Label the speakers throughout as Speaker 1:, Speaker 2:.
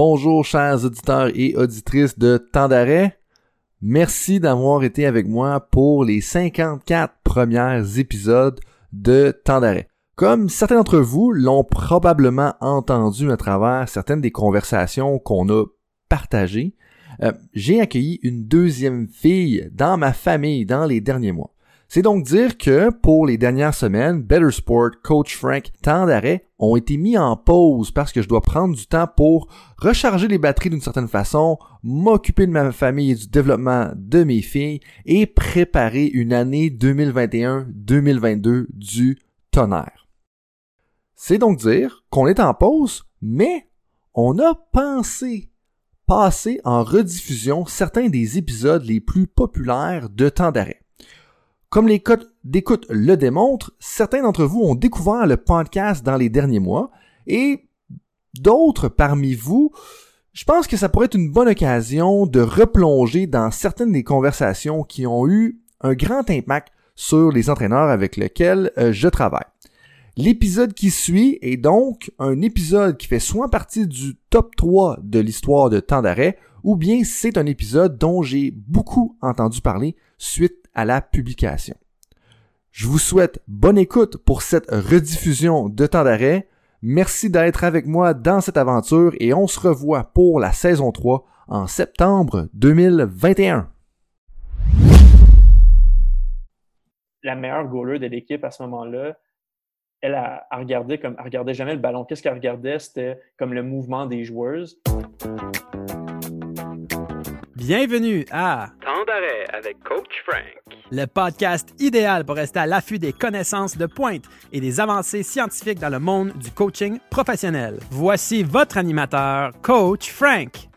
Speaker 1: Bonjour chers auditeurs et auditrices de Temps d'arrêt. Merci d'avoir été avec moi pour les 54 premiers épisodes de Temps d'arrêt. Comme certains d'entre vous l'ont probablement entendu à travers certaines des conversations qu'on a partagées, euh, j'ai accueilli une deuxième fille dans ma famille dans les derniers mois. C'est donc dire que pour les dernières semaines, Better Sport, Coach Frank, temps d'arrêt ont été mis en pause parce que je dois prendre du temps pour recharger les batteries d'une certaine façon, m'occuper de ma famille et du développement de mes filles et préparer une année 2021-2022 du tonnerre. C'est donc dire qu'on est en pause, mais on a pensé passer en rediffusion certains des épisodes les plus populaires de temps d'arrêt. Comme les codes d'écoute le démontrent, certains d'entre vous ont découvert le podcast dans les derniers mois et d'autres parmi vous, je pense que ça pourrait être une bonne occasion de replonger dans certaines des conversations qui ont eu un grand impact sur les entraîneurs avec lesquels euh, je travaille. L'épisode qui suit est donc un épisode qui fait soit partie du top 3 de l'histoire de temps d'arrêt, ou bien c'est un épisode dont j'ai beaucoup entendu parler suite à la publication. Je vous souhaite bonne écoute pour cette rediffusion de temps d'arrêt. Merci d'être avec moi dans cette aventure et on se revoit pour la saison 3 en septembre 2021.
Speaker 2: La meilleure goaler de l'équipe à ce moment-là, elle a, regardé comme elle regardait jamais le ballon. Qu'est-ce qu'elle regardait? C'était comme le mouvement des joueuses.
Speaker 3: Bienvenue à
Speaker 4: Temps d'arrêt avec Coach Frank.
Speaker 3: Le podcast idéal pour rester à l'affût des connaissances de pointe et des avancées scientifiques dans le monde du coaching professionnel. Voici votre animateur, Coach Frank.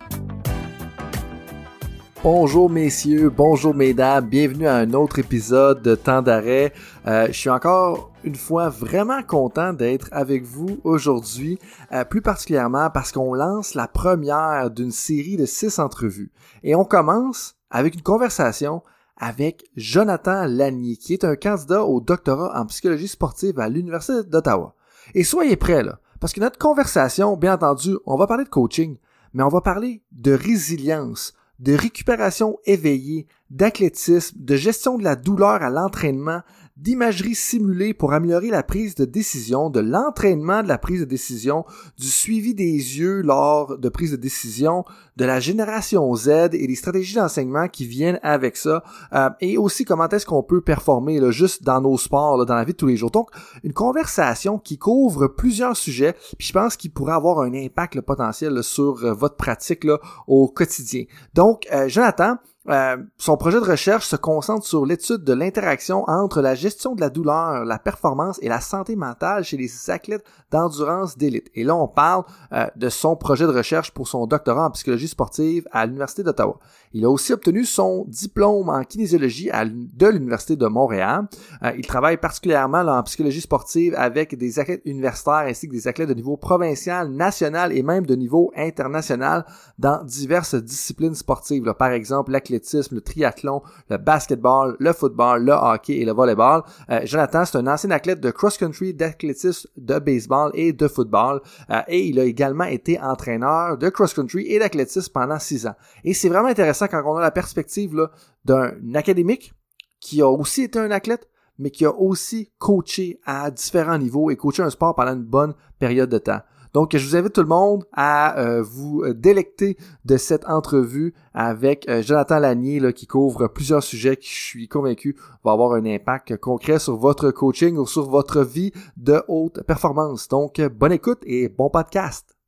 Speaker 1: Bonjour messieurs, bonjour mesdames, bienvenue à un autre épisode de Temps d'arrêt. Euh, je suis encore une fois vraiment content d'être avec vous aujourd'hui, euh, plus particulièrement parce qu'on lance la première d'une série de six entrevues. Et on commence avec une conversation avec Jonathan Lanier, qui est un candidat au doctorat en psychologie sportive à l'Université d'Ottawa. Et soyez prêts là, parce que notre conversation, bien entendu, on va parler de coaching, mais on va parler de résilience, de récupération éveillée, d'athlétisme, de gestion de la douleur à l'entraînement, d'imagerie simulée pour améliorer la prise de décision, de l'entraînement de la prise de décision, du suivi des yeux lors de prise de décision, de la génération Z et des stratégies d'enseignement qui viennent avec ça, euh, et aussi comment est-ce qu'on peut performer là, juste dans nos sports, dans la vie de tous les jours. Donc, une conversation qui couvre plusieurs sujets, puis je pense qu'il pourrait avoir un impact potentiel sur euh, votre pratique au quotidien. Donc, euh, Jonathan, euh, son projet de recherche se concentre sur l'étude de l'interaction entre la gestion de la douleur, la performance et la santé mentale chez les athlètes d'endurance d'élite. Et là, on parle euh, de son projet de recherche pour son doctorat en psychologie sportive à l'Université d'Ottawa. Il a aussi obtenu son diplôme en kinésiologie de l'Université de Montréal. Euh, il travaille particulièrement en psychologie sportive avec des athlètes universitaires ainsi que des athlètes de niveau provincial, national et même de niveau international dans diverses disciplines sportives. Par exemple, l'athlétisme, le triathlon, le basketball, le football, le hockey et le volleyball. Euh, Jonathan, c'est un ancien athlète de cross-country, d'athlétisme, de baseball et de football. Euh, et il a également été entraîneur de cross-country et d'athlétisme pendant six ans. Et c'est vraiment intéressant quand on a la perspective d'un académique qui a aussi été un athlète, mais qui a aussi coaché à différents niveaux et coaché un sport pendant une bonne période de temps. Donc, je vous invite tout le monde à euh, vous délecter de cette entrevue avec euh, Jonathan Lanier qui couvre plusieurs sujets qui, je suis convaincu, va avoir un impact concret sur votre coaching ou sur votre vie de haute performance. Donc, bonne écoute et bon podcast.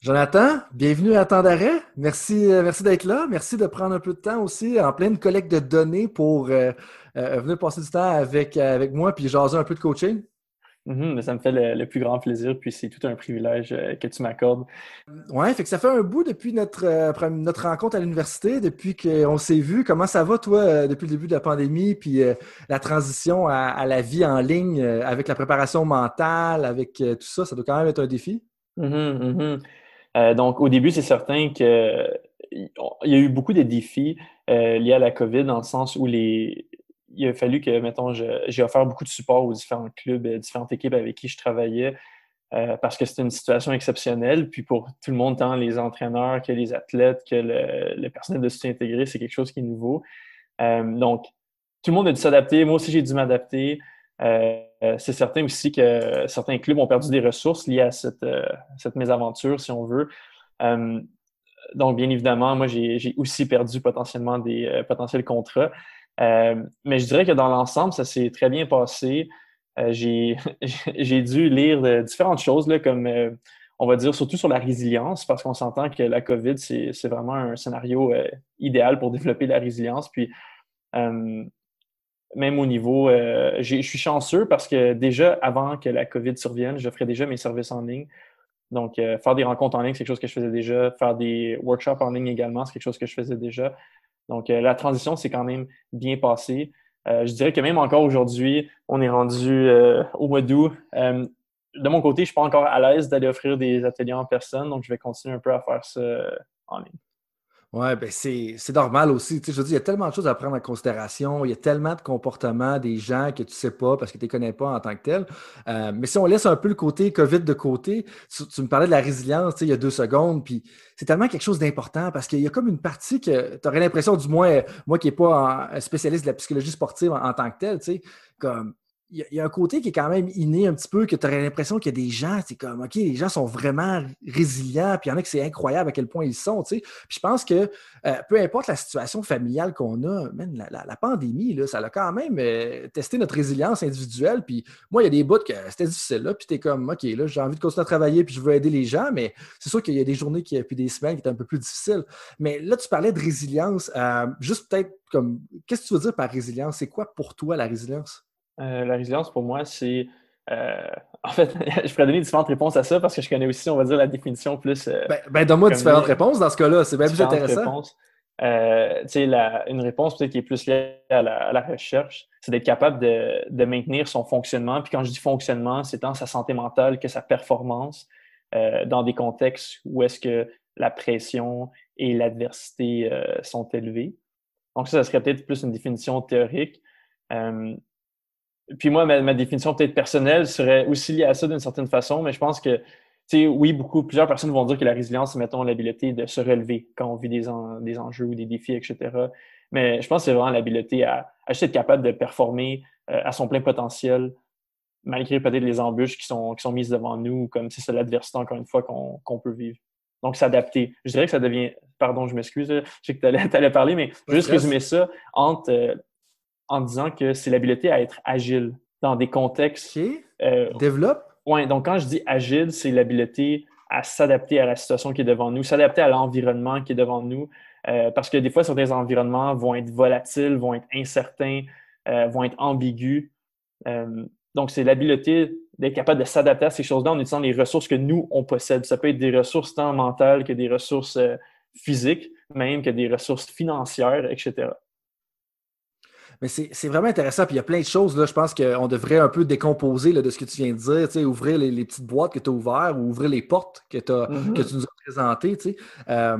Speaker 1: Jonathan, bienvenue à Temps d'arrêt. Merci, euh, merci d'être là. Merci de prendre un peu de temps aussi en pleine collecte de données pour euh, euh, venir passer du temps avec, avec moi puis jaser un peu de coaching.
Speaker 2: Mm-hmm, ça me fait le, plus grand plaisir, puis c'est tout un privilège que tu m'accordes.
Speaker 1: Ouais, fait que ça fait un bout depuis notre, notre rencontre à l'université, depuis qu'on s'est vu. Comment ça va, toi, depuis le début de la pandémie, puis la transition à, la vie en ligne avec la préparation mentale, avec tout ça, ça doit quand même être un défi?
Speaker 2: Mm-hmm, mm-hmm. Euh, donc, au début, c'est certain qu'il y a eu beaucoup de défis euh, liés à la COVID dans le sens où les, il a fallu que, mettons, j'ai offert beaucoup de support aux différents clubs, euh, différentes équipes avec qui je travaillais parce que c'est une situation exceptionnelle. Puis pour tout le monde, tant les entraîneurs que les athlètes, que le, personnel de soutien intégré, c'est quelque chose qui est nouveau. Donc, tout le monde a dû s'adapter. Moi aussi, j'ai dû m'adapter. C'est certain aussi que certains clubs ont perdu des ressources liées à cette, cette mésaventure, si on veut. donc, bien évidemment, moi, j'ai aussi perdu potentiellement des potentiels contrats. mais je dirais que dans l'ensemble, ça s'est très bien passé. Euh, j'ai dû lire différentes choses, comme euh, on va dire surtout sur la résilience, parce qu'on s'entend que la COVID, c'est vraiment un scénario euh, idéal pour développer la résilience. Puis, même au niveau, je suis chanceux parce que déjà, avant que la COVID survienne, je ferais déjà mes services en ligne. Donc, faire des rencontres en ligne, c'est quelque chose que je faisais déjà. Faire des workshops en ligne également, c'est quelque chose que je faisais déjà. Donc, la transition s'est quand même bien passée. Euh, je dirais que même encore aujourd'hui, on est rendu euh, au mois d'août. Euh, de mon côté, je ne suis pas encore à l'aise d'aller offrir des ateliers en personne, donc je vais continuer un peu à faire ça en ligne.
Speaker 1: Oui, ben c'est normal aussi. Tu sais, je veux dire, il y a tellement de choses à prendre en considération. Il y a tellement de comportements des gens que tu ne sais pas parce que tu ne les connais pas en tant que tel. Euh, mais si on laisse un peu le côté COVID de côté, tu, me parlais de la résilience il y a deux secondes, puis c'est tellement quelque chose d'important parce qu'il y a comme une partie que tu aurais l'impression, du moins, moi qui n'ai pas un spécialiste de la psychologie sportive en, en tant que tel, tu sais, comme il y, a un côté qui est quand même inné un petit peu, que tu aurais l'impression qu'il y a des gens, c'est comme, OK, les gens sont vraiment résilients, puis il y en a que c'est incroyable à quel point ils sont, tu sais. Puis je pense que euh, peu importe la situation familiale qu'on a, la, pandémie, là, ça a quand même euh, testé notre résilience individuelle. Puis moi, il y a des bouts que c'était difficile, là, puis tu es comme, OK, là, j'ai envie de continuer à travailler, puis je veux aider les gens, mais c'est sûr qu'il y a des journées, qui, puis des semaines qui étaient un peu plus difficiles. Mais là, tu parlais de résilience. Euh, juste peut-être comme, qu'est-ce que tu veux dire par résilience? C'est quoi pour toi la résilience?
Speaker 2: Euh, la résilience, pour moi, c'est. Euh, en fait, je pourrais donner différentes réponses à ça parce que je connais aussi, on va dire, la définition plus.
Speaker 1: Euh, ben, ben donne-moi différentes réponses dans ce cas-là, c'est bien plus intéressant.
Speaker 2: Réponses. La, une réponse peut-être qui est plus liée à la, recherche, c'est d'être capable de, de, maintenir son fonctionnement. Puis quand je dis fonctionnement, c'est tant sa santé mentale que sa performance dans des contextes où est-ce que la pression et l'adversité sont élevées. Donc ça, ça serait peut-être plus une définition théorique. Puis moi, ma, définition peut-être personnelle serait aussi liée à ça d'une certaine façon, mais je pense que, tu sais, oui, beaucoup, plusieurs personnes vont dire que la résilience, c'est, mettons, l'habileté de se relever quand on vit des, des enjeux ou des défis, etc. Mais je pense que c'est vraiment l'habileté à, à juste être capable de performer euh, à son plein potentiel, malgré peut-être les embûches qui sont, qui sont mises devant nous, comme c'est l'adversité, encore une fois, qu'on peut vivre. Donc, s'adapter. Je dirais que ça devient, pardon, je m'excuse, je sais que tu allais, allais, parler, mais juste résumer ça entre euh, en disant que c'est l'habileté à être agile dans des contextes.
Speaker 1: Euh, Développe.
Speaker 2: Oui, donc quand je dis agile, c'est l'habileté à s'adapter à la situation qui est devant nous, s'adapter à l'environnement qui est devant nous. Euh, parce que des fois, certains environnements vont être volatiles, vont être incertains, euh, vont être ambigus. donc, c'est l'habileté d'être capable de s'adapter à ces choses-là en utilisant les ressources que nous, on possède. Ça peut être des ressources tant mentales que des ressources physiques, même que des ressources financières, etc.
Speaker 1: Mais c'est vraiment intéressant. Puis il y a plein de choses. Là, je pense qu'on devrait un peu décomposer là, de ce que tu viens de dire. Tu sais, ouvrir les, petites boîtes que tu as ouvertes ou ouvrir les portes que, mm-hmm. que tu nous as présentées. Tu sais. Euh,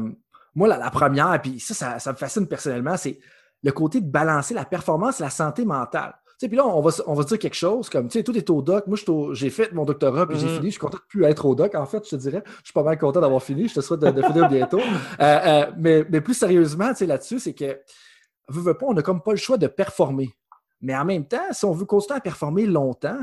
Speaker 1: moi, la, première, puis ça, ça, me fascine personnellement, c'est le côté de balancer la performance et la santé mentale. Tu sais, puis là, on va, on va dire quelque chose comme, tu sais, tout est au doc. Moi, j'ai fait mon doctorat, puis j'ai mm-hmm. fini. Je suis content de plus être au doc, en fait, je te dirais. Je suis pas mal content d'avoir fini. Je te souhaite de, finir bientôt. Euh, euh, mais, mais, plus sérieusement, tu sais, là-dessus, c'est que on n'a comme pas le choix de performer. Mais en même temps, si on veut continuer à performer longtemps,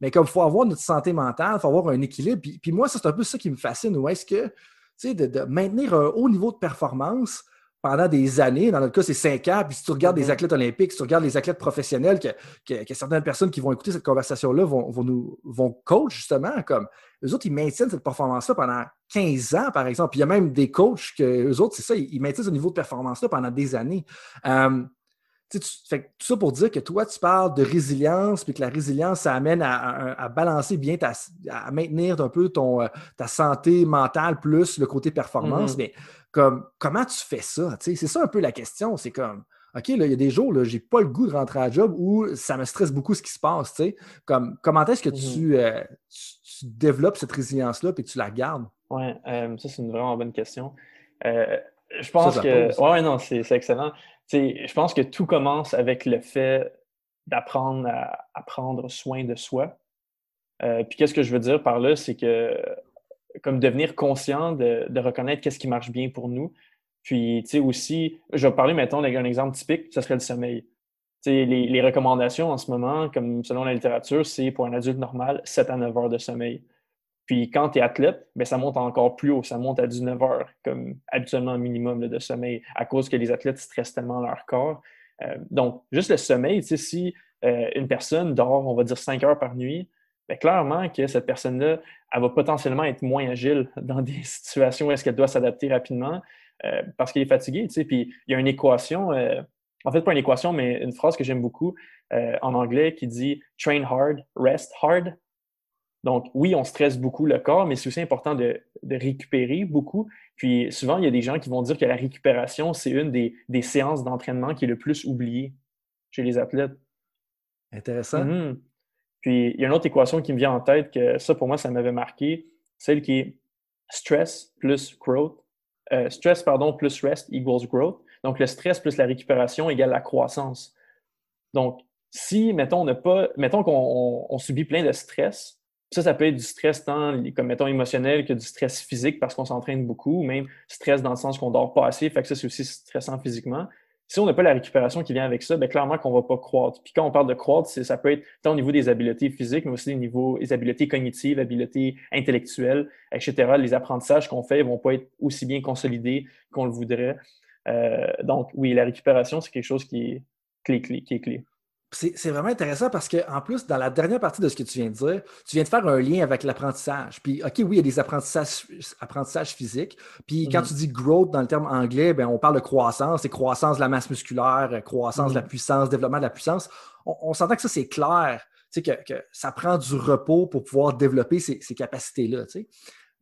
Speaker 1: mais comme il faut avoir notre santé mentale, il faut avoir un équilibre. Puis, moi, c'est un peu ça qui me fascine. Ou est-ce que, tu sais, de, maintenir un haut niveau de performance pendant des années, dans notre cas, c'est cinq ans, puis si tu regardes les mm-hmm. athlètes olympiques, si tu regardes les athlètes professionnels, que, certaines personnes qui vont écouter cette conversation-là vont, vont, nous vont coach justement, comme eux autres, ils maintiennent cette performance-là pendant 15 ans, par exemple. Puis il y a même des coachs que eux autres, c'est ça, ils maintiennent ce niveau de performance-là pendant des années. Euh, tu, tout ça pour dire que toi, tu parles de résilience, puis que la résilience, ça amène à, balancer bien, ta, à maintenir un peu ton, euh, ta santé mentale plus le côté performance. Mm-hmm. Mais comme, comment tu fais ça? C'est ça un peu la question. C'est comme, OK, là, il y a des jours, je n'ai pas le goût de rentrer à job ou ça me stresse beaucoup ce qui se passe. Comme, comment est-ce que mm-hmm. euh, tu, développes cette résilience-là et que tu la gardes?
Speaker 2: Oui, euh, ça, c'est une vraiment bonne question. je pense que. Oui, non, c'est excellent je pense que tout commence avec le fait d'apprendre à, prendre soin de soi. Euh, puis qu'est-ce que je veux dire par là, c'est que comme devenir conscient de, reconnaître qu'est-ce qui marche bien pour nous. Puis, tu sais, aussi, je vais parler, mettons, d'un exemple typique, ce serait le sommeil. Tu sais, les, recommandations en ce moment, comme selon la littérature, c'est pour un adulte normal, 7 à 9 heures de sommeil. Puis quand tu es athlète, bien, ça monte encore plus haut, ça monte à 19 heures, comme habituellement minimum de sommeil, à cause que les athlètes stressent tellement leur corps. Euh, donc, juste le sommeil, si euh, une personne dort, on va dire 5 heures par nuit, bien, clairement que cette personne-là, elle va potentiellement être moins agile dans des situations où est-ce qu'elle doit s'adapter rapidement euh, parce qu'elle est fatiguée. Puis il y a une équation, en fait pas une équation, mais une phrase que j'aime beaucoup en anglais qui dit « train hard, rest hard ». Donc, oui, on stresse beaucoup le corps, mais c'est aussi important de, récupérer beaucoup. Puis souvent, il y a des gens qui vont dire que la récupération, c'est une des, séances d'entraînement qui est le plus oubliée chez les athlètes.
Speaker 1: Intéressant.
Speaker 2: Mhm. Puis il y a une autre équation qui me vient en tête que ça, pour moi, ça m'avait marqué, celle qui est stress plus growth. Euh, stress, pardon, plus rest equals growth. Donc, le stress plus la récupération égale la croissance. Donc, si, mettons, on pas, mettons qu'on subit plein de stress, ça, ça peut être du stress tant, comme mettons, émotionnel que du stress physique parce qu'on s'entraîne beaucoup, ou même stress dans le sens qu'on dort pas assez, fait que ça, c'est aussi stressant physiquement. Si on n'a pas la récupération qui vient avec ça, bien, clairement qu'on ne va pas croître. Puis quand on parle de croître, ça peut être tant au niveau des habiletés physiques, mais aussi au niveau des habiletés cognitives, habiletés intellectuelles, etc. Les apprentissages qu'on fait ne vont pas être aussi bien consolidés qu'on le voudrait. Euh, donc, oui, la récupération, c'est quelque chose qui est clé, clé, qui est clé.
Speaker 1: C'est vraiment intéressant parce qu'en plus, dans la dernière partie de ce que tu viens de dire, tu viens de faire un lien avec l'apprentissage. Puis, OK, oui, il y a des apprentissages, apprentissages physiques. Puis, quand mm-hmm. tu dis growth dans le terme anglais, ben, on parle de croissance. C'est croissance de la masse musculaire, croissance de la mm-hmm. puissance, développement de la puissance. On, s'entend que ça, c'est clair. Tu sais, que, ça prend du repos pour pouvoir développer ces, capacités-là. Tu sais.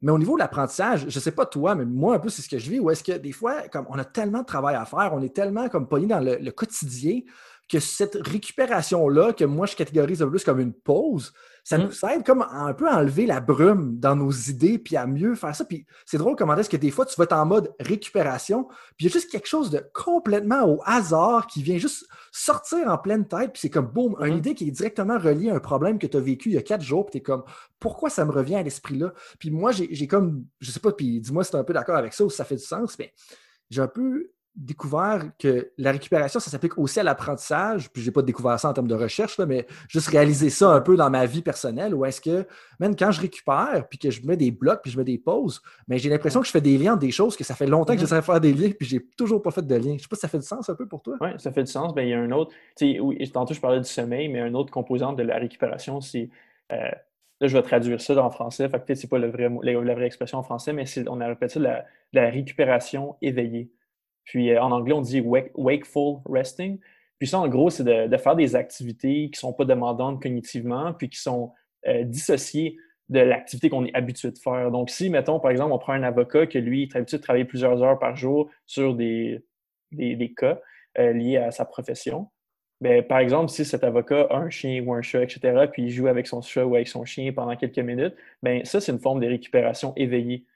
Speaker 1: Mais au niveau de l'apprentissage, je ne sais pas toi, mais moi, un peu, c'est ce que je vis, où est-ce que des fois, comme on a tellement de travail à faire, on est tellement comme pogné dans le quotidien que cette récupération-là, que moi je catégorise un peu plus comme une pause, ça nous mm. aide comme à un peu enlever la brume dans nos idées, puis à mieux faire ça. Puis c'est drôle comment est-ce que des fois tu vas être en mode récupération, puis il y a juste quelque chose de complètement au hasard qui vient juste sortir en pleine tête, puis c'est comme boum, une mm. idée qui est directement reliée à un problème que tu as vécu il y a quatre jours, puis tu es comme pourquoi ça me revient à l'esprit là? Puis moi, j'ai comme, je sais pas, puis dis-moi si tu es un peu d'accord avec ça ou si ça fait du sens, mais j'ai un peu découvert que la récupération, ça s'applique aussi à l'apprentissage. Puis, je n'ai pas découvert ça en termes de recherche, mais juste réaliser ça un peu dans ma vie personnelle. Ou est-ce que, même quand je récupère, puis que je mets des blocs, puis je mets des pauses, mais j'ai l'impression que je fais des liens des choses que ça fait longtemps que j'essaie de faire des liens, puis j'ai toujours pas fait de lien. Je ne sais pas si ça fait du sens un peu pour toi.
Speaker 2: Oui, ça fait du sens. Bien, il y a un autre, oui, tantôt je parlais du sommeil, mais un autre composant de la récupération, c'est. Euh, là, je vais traduire ça en français. Fait peut-être c'est pas le vrai, la, vraie expression en français, mais on a répété la, la récupération éveillée. Puis euh, en anglais, on dit wakeful resting. Puis ça, en gros, c'est de, faire des activités qui ne sont pas demandantes cognitivement, puis qui sont euh, dissociées de l'activité qu'on est habitué de faire. Donc, si, mettons, par exemple, on prend un avocat que lui, est habitué de travailler plusieurs heures par jour sur des, des, cas euh, liés à sa profession, bien, par exemple, si cet avocat a un chien ou un chat, etc., puis il joue avec son chat ou avec son chien pendant quelques minutes, bien, ça, c'est une forme de récupération éveillée.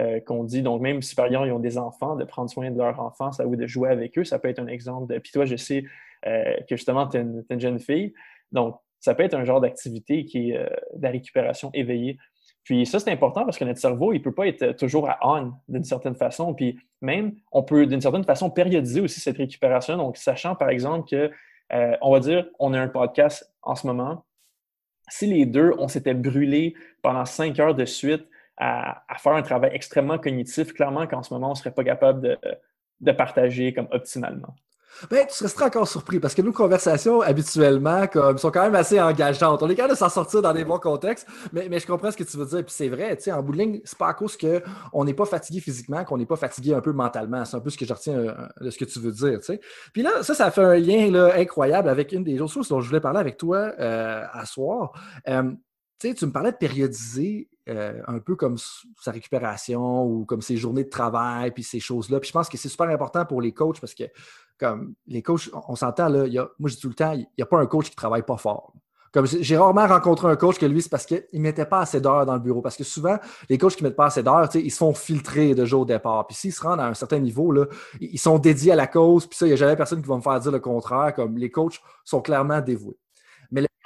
Speaker 2: Euh, qu'on dit. Donc, même si par exemple, ils ont des enfants, de prendre soin de leur enfant, ça, ou de jouer avec eux, ça peut être un exemple de. Puis toi, je sais euh, que justement, tu es, une jeune fille. Donc, ça peut être un genre d'activité qui est euh, de la récupération éveillée. Puis ça, c'est important parce que notre cerveau, il ne peut pas être toujours à on d'une certaine façon. Puis même, on peut d'une certaine façon périodiser aussi cette récupération. Donc, sachant par exemple que, on va dire, on a un podcast en ce moment. Si les deux, on s'était brûlé pendant cinq heures de suite à, faire un travail extrêmement cognitif, clairement qu'en ce moment, on ne serait pas capable de, partager comme optimalement.
Speaker 1: Ben, tu serais encore surpris parce que nos conversations, habituellement, comme, sont quand même assez engageantes. On est capable de s'en sortir dans des bons contextes, mais, mais je comprends ce que tu veux dire. Puis c'est vrai, tu sais, en bout de ligne, c'est pas à cause qu'on n'est pas fatigué physiquement qu'on n'est pas fatigué un peu mentalement. C'est un peu ce que je retiens euh, de ce que tu veux dire. Puis là, ça, ça fait un lien là, incroyable avec une des autres choses dont je voulais parler avec toi euh, à soir. Euh, tu tu me parlais de périodiser euh, un peu comme sa récupération ou comme ses journées de travail, puis ces choses-là. Puis je pense que c'est super important pour les coachs parce que, comme les coachs, on, s'entend, là, moi je dis tout le temps, il n'y a pas un coach qui ne travaille pas fort. Comme j'ai rarement rencontré un coach que lui, c'est parce qu'il ne mettait pas assez d'heures dans le bureau. Parce que souvent, les coachs qui ne mettent pas assez d'heures, ils se font filtrer de jour au départ. Puis s'ils se rendent à un certain niveau, ils sont dédiés à la cause. Puis ça, il n'y a jamais personne qui va me faire dire le contraire. Comme les coachs sont clairement dévoués.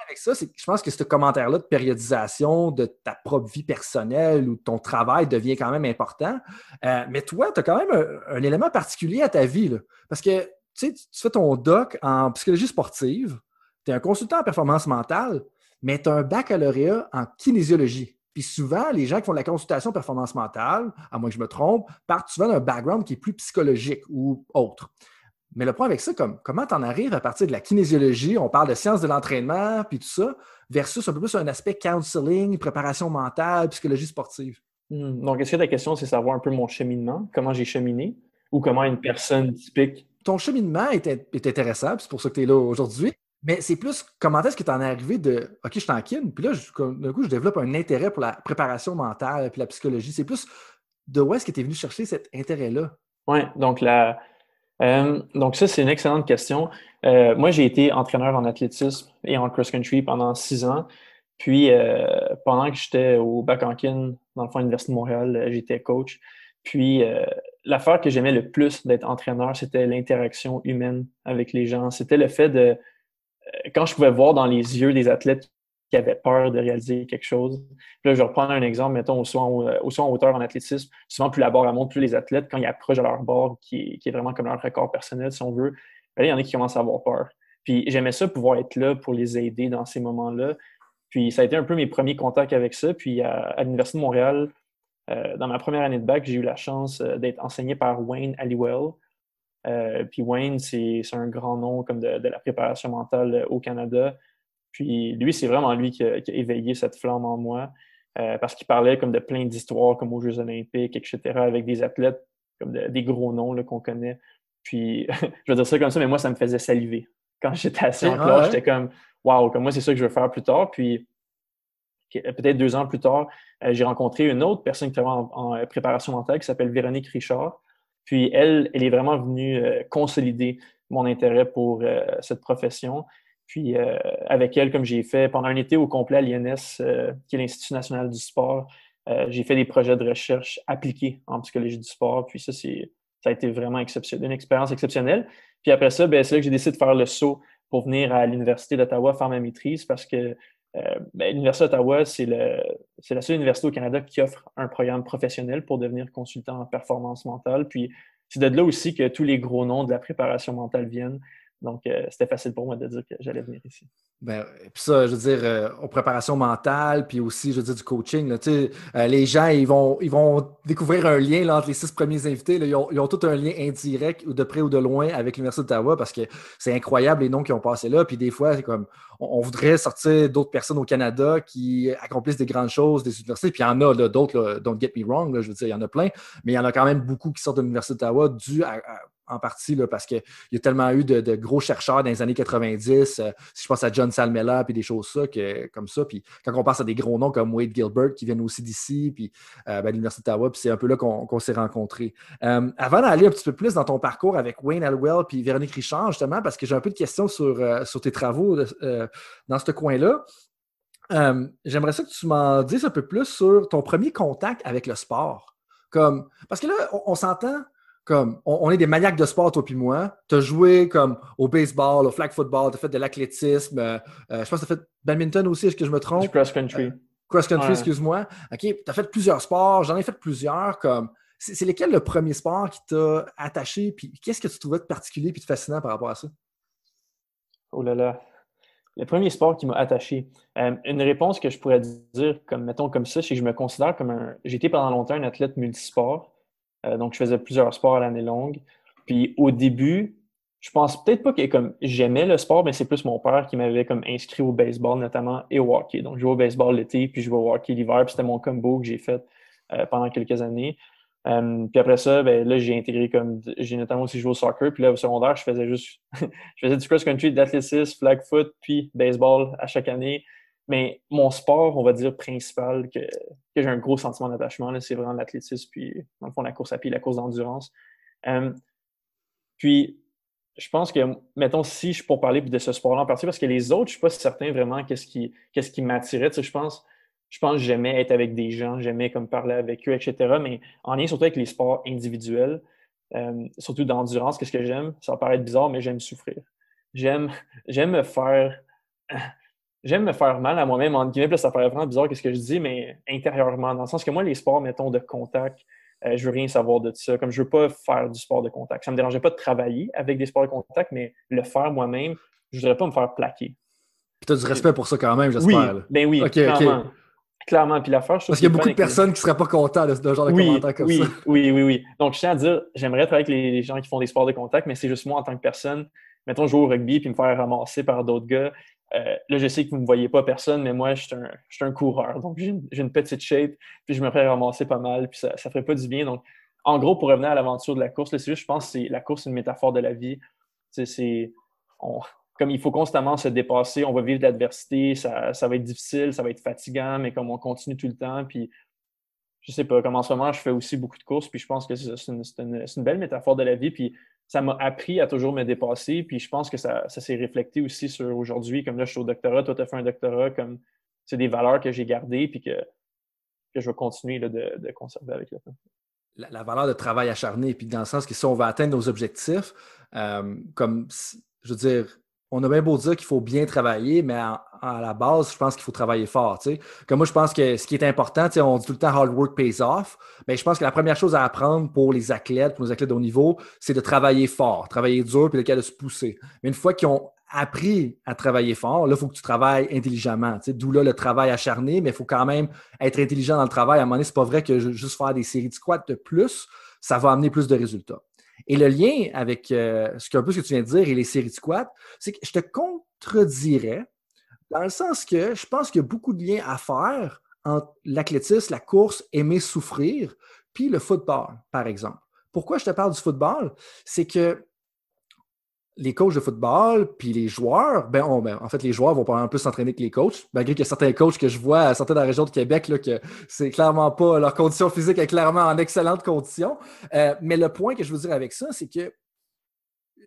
Speaker 1: Avec ça, c'est que je pense que ce commentaire-là de périodisation de ta propre vie personnelle ou de ton travail devient quand même important. Euh, mais toi, tu as quand même un, élément particulier à ta vie. Parce que tu fais ton doc en psychologie sportive, tu es un consultant en performance mentale, mais tu as un baccalauréat en kinésiologie. Puis souvent, les gens qui font de la consultation performance mentale, à moins que je me trompe, partent souvent d'un background qui est plus psychologique ou autre. Mais le point avec ça, comme, comment tu en arrives à partir de la kinésiologie, on parle de sciences de l'entraînement, puis tout ça, versus un peu plus un aspect counseling, préparation mentale, psychologie sportive?
Speaker 2: Hmm. Donc, est-ce que ta question, c'est savoir un peu mon cheminement, comment j'ai cheminé, ou comment une personne typique?
Speaker 1: Ton cheminement est, est intéressant, c'est pour ça que tu es là aujourd'hui. Mais c'est plus comment est-ce que tu en es arrivé de OK, je suis en kin, puis là, d'un coup, je développe un intérêt pour la préparation mentale puis la psychologie. C'est plus de où est-ce que tu es venu chercher cet intérêt-là?
Speaker 2: Oui, donc la, euh, donc ça, c'est une excellente question. Euh, moi, j'ai été entraîneur en athlétisme et en cross-country pendant six ans. Puis, euh, pendant que j'étais au bac en dans le fond, à l'Université de Montréal, j'étais coach. Puis, l'affaire que j'aimais le plus d'être entraîneur, c'était l'interaction humaine avec les gens. C'était le fait de, quand je pouvais voir dans les yeux des athlètes qui avaient peur de réaliser quelque chose. je vais reprendre un exemple, mettons, au saut en, au en hauteur en athlétisme. Souvent, plus la barre monte, plus les athlètes, quand ils approchent de leur barre, qui est, vraiment comme leur record personnel, si on veut, ben il y en a qui commencent à avoir peur. Puis j'aimais ça, pouvoir être là pour les aider dans ces moments-là. Puis ça a été un peu mes premiers contacts avec ça. Puis à, l'Université de Montréal, euh, dans ma première année de bac, j'ai eu la chance euh, d'être enseigné par Wayne Halliwell. Euh, puis Wayne, c'est un grand nom de, la préparation mentale au Canada. Puis lui, c'est vraiment lui qui a, éveillé cette flamme en moi euh, parce qu'il parlait comme de plein d'histoires comme aux Jeux olympiques, etc., avec des athlètes comme des gros noms qu'on connaît. Puis je vais dire ça comme ça, mais moi, ça me faisait saliver. Quand j'étais assis en classe, j'étais comme Waouh, comme moi, c'est ça que je veux faire plus tard. Puis peut-être deux ans plus tard, euh, j'ai rencontré une autre personne qui travaille en, préparation mentale qui s'appelle Véronique Richard. Puis elle, elle est vraiment venue euh, consolider mon intérêt pour cette profession. Puis euh, avec elle, comme j'ai fait pendant un été au complet à l'INS, euh, qui est l'Institut national du sport, euh, j'ai fait des projets de recherche appliqués en psychologie du sport. Puis ça, ça a été vraiment exceptionnel, une expérience exceptionnelle. Puis après ça, ben, c'est là que j'ai décidé de faire le saut pour venir à l'Université d'Ottawa faire ma maîtrise parce que ben, l'Université d'Ottawa, c'est la seule université au Canada qui offre un programme professionnel pour devenir consultant en performance mentale. Puis c'est de là aussi que tous les gros noms de la préparation mentale viennent. Donc, euh, c'était facile pour moi de dire que j'allais venir ici.
Speaker 1: Ben, puis ça, je veux dire, euh, aux préparations mentales, puis aussi, je veux dire, du coaching. Là, euh, les gens, ils vont, ils vont découvrir un lien là, entre les six premiers invités. Ils, ont, ils, ont, tout un lien indirect, ou de près ou de loin, avec l'Université d'Ottawa, parce que c'est incroyable les noms qui ont passé là. Puis des fois, c'est comme, on, voudrait sortir d'autres personnes au Canada qui accomplissent des grandes choses des universités. Puis il y en a d'autres, don't get me wrong, je veux dire, il y en a plein, mais il y en a quand même beaucoup qui sortent de l'Université d'Ottawa dû à en partie parce qu'il y a tellement eu de, gros chercheurs dans les années 90. Euh, si je pense à John Salmela puis des choses ça, comme ça. Puis quand on pense à des gros noms comme Wade Gilbert qui viennent aussi d'ici, puis euh, ben, l'Université d'Ottawa, puis c'est un peu là qu'on s'est rencontrés. Euh, avant d'aller un petit peu plus dans ton parcours avec Wayne Alwell puis Véronique Richard, justement, parce que j'ai un peu de questions sur, tes travaux dans ce coin-là. J'aimerais ça que tu m'en dises un peu plus sur ton premier contact avec le sport. Parce que là, on s'entend, comme on, est des maniaques de sport, toi puis moi. Tu as joué comme au baseball, au flag football, tu as fait de l'athlétisme. Euh, euh, je pense que tu as fait badminton aussi, est-ce que je me trompe?
Speaker 2: cross-country. Euh,
Speaker 1: cross-country, excuse-moi. OK, tu as fait plusieurs sports, j'en ai fait plusieurs. Comme C'est lequel le premier sport qui t'a attaché? Puis qu'est-ce que tu trouvais de particulier et de fascinant par rapport à ça?
Speaker 2: Oh là là. Le premier sport qui m'a attaché. une réponse que je pourrais dire, comme mettons comme ça, c'est que je me considère comme un. J'ai été pendant longtemps un athlète multisport. Euh, donc, je faisais plusieurs sports à l'année longue. Puis au début, je pense peut-être pas que comme j'aimais le sport, mais c'est plus mon père qui m'avait comme inscrit au baseball notamment et au hockey. Donc, je jouais au baseball l'été, puis je jouais au hockey l'hiver, puis c'était mon combo que j'ai fait euh, pendant quelques années. Euh, puis après ça, ben, là, j'ai intégré comme j'ai notamment aussi joué au soccer. Puis là, au secondaire, je faisais juste je faisais du cross-country, d'athlétisme, flag foot, puis baseball à chaque année. Mais mon sport, on va dire, principal, que, j'ai un gros sentiment d'attachement, c'est vraiment l'athlétisme, puis dans le fond, la course à pied, la course d'endurance. Euh, puis, je pense que, mettons, si je pour parler de ce sport-là en particulier, parce que les autres, je ne suis pas certain vraiment qu'est-ce qui, qui m'attirait. je pense, je pense que j'aimais être avec des gens, j'aimais comme parler avec eux, etc. Mais en lien surtout avec les sports individuels, euh, surtout d'endurance, qu'est-ce que j'aime? Ça va paraître bizarre, mais j'aime souffrir. J'aime me faire j'aime me faire mal à moi-même, en guillemets, ça paraît vraiment bizarre ce que je dis, mais intérieurement, dans le sens que moi, les sports, mettons, de contact, euh, je veux rien savoir de ça. Comme je veux pas faire du sport de contact. Ça me dérangeait pas de travailler avec des sports de contact, mais le faire moi-même, je voudrais pas me faire plaquer.
Speaker 1: Puis tu as du respect pour ça quand même, j'espère.
Speaker 2: Oui, ben oui, clairement. Clairement. Puis l'affaire,
Speaker 1: Parce qu'il y a beaucoup de personnes qui ne seraient pas contentes de ce genre de commentaires comme
Speaker 2: oui,
Speaker 1: ça.
Speaker 2: Oui, oui, oui. Donc, je tiens à dire, j'aimerais travailler avec les gens qui font des sports de contact, mais c'est juste moi en tant que personne. Mettons, jouer au rugby puis me faire ramasser par d'autres gars. Euh, là, je sais que vous ne me voyez pas personne, mais moi, je suis un, un, coureur. Donc, j'ai une, petite shape, puis je me ferais ramasser pas mal, puis ça ne ferait pas du bien. Donc, en gros, pour revenir à l'aventure de la course, c'est juste, je pense que la course, c'est une métaphore de la vie. C'est, comme il faut constamment se dépasser, on va vivre de l'adversité, ça, ça, va être difficile, ça va être fatigant, mais comme on continue tout le temps, puis je sais pas, comme en ce moment, je fais aussi beaucoup de courses, puis je pense que c'est une, une, belle métaphore de la vie, puis ça m'a appris à toujours me dépasser, puis je pense que ça, ça s'est reflété aussi sur aujourd'hui, comme là, je suis au doctorat, toi, tu as fait un doctorat, comme c'est des valeurs que j'ai gardées, puis que, que je vais continuer de, de, conserver avec le temps.
Speaker 1: La, valeur de travail acharné, puis dans le sens que si on va atteindre nos objectifs, euh, comme, je veux dire, on a bien beau dire qu'il faut bien travailler, mais à, la base, je pense qu'il faut travailler fort. Comme moi, je pense que ce qui est important, on dit tout le temps hard work pays off, mais je pense que la première chose à apprendre pour les athlètes, pour nos athlètes de haut niveau, c'est de travailler fort, travailler dur, puis lequel de se pousser. Mais une fois qu'ils ont appris à travailler fort, là, il faut que tu travailles intelligemment. D'où là le travail acharné, mais il faut quand même être intelligent dans le travail. À un moment donné, c'est pas vrai que juste faire des séries de squats de plus, ça va amener plus de résultats. Et le lien avec euh, ce, un peu ce que tu viens de dire et les séries de squats, c'est que je te contredirais dans le sens que je pense qu'il y a beaucoup de liens à faire entre l'athlétisme, la course, aimer souffrir, puis le football, par exemple. Pourquoi je te parle du football? C'est que les coachs de football, puis les joueurs, ben, ben, en fait, les joueurs vont pas un peu s'entraîner que les coachs, malgré a certains coachs que je vois, certains dans la région de Québec, là, que c'est clairement pas, leur condition physique est clairement en excellente condition. Euh, mais le point que je veux dire avec ça, c'est que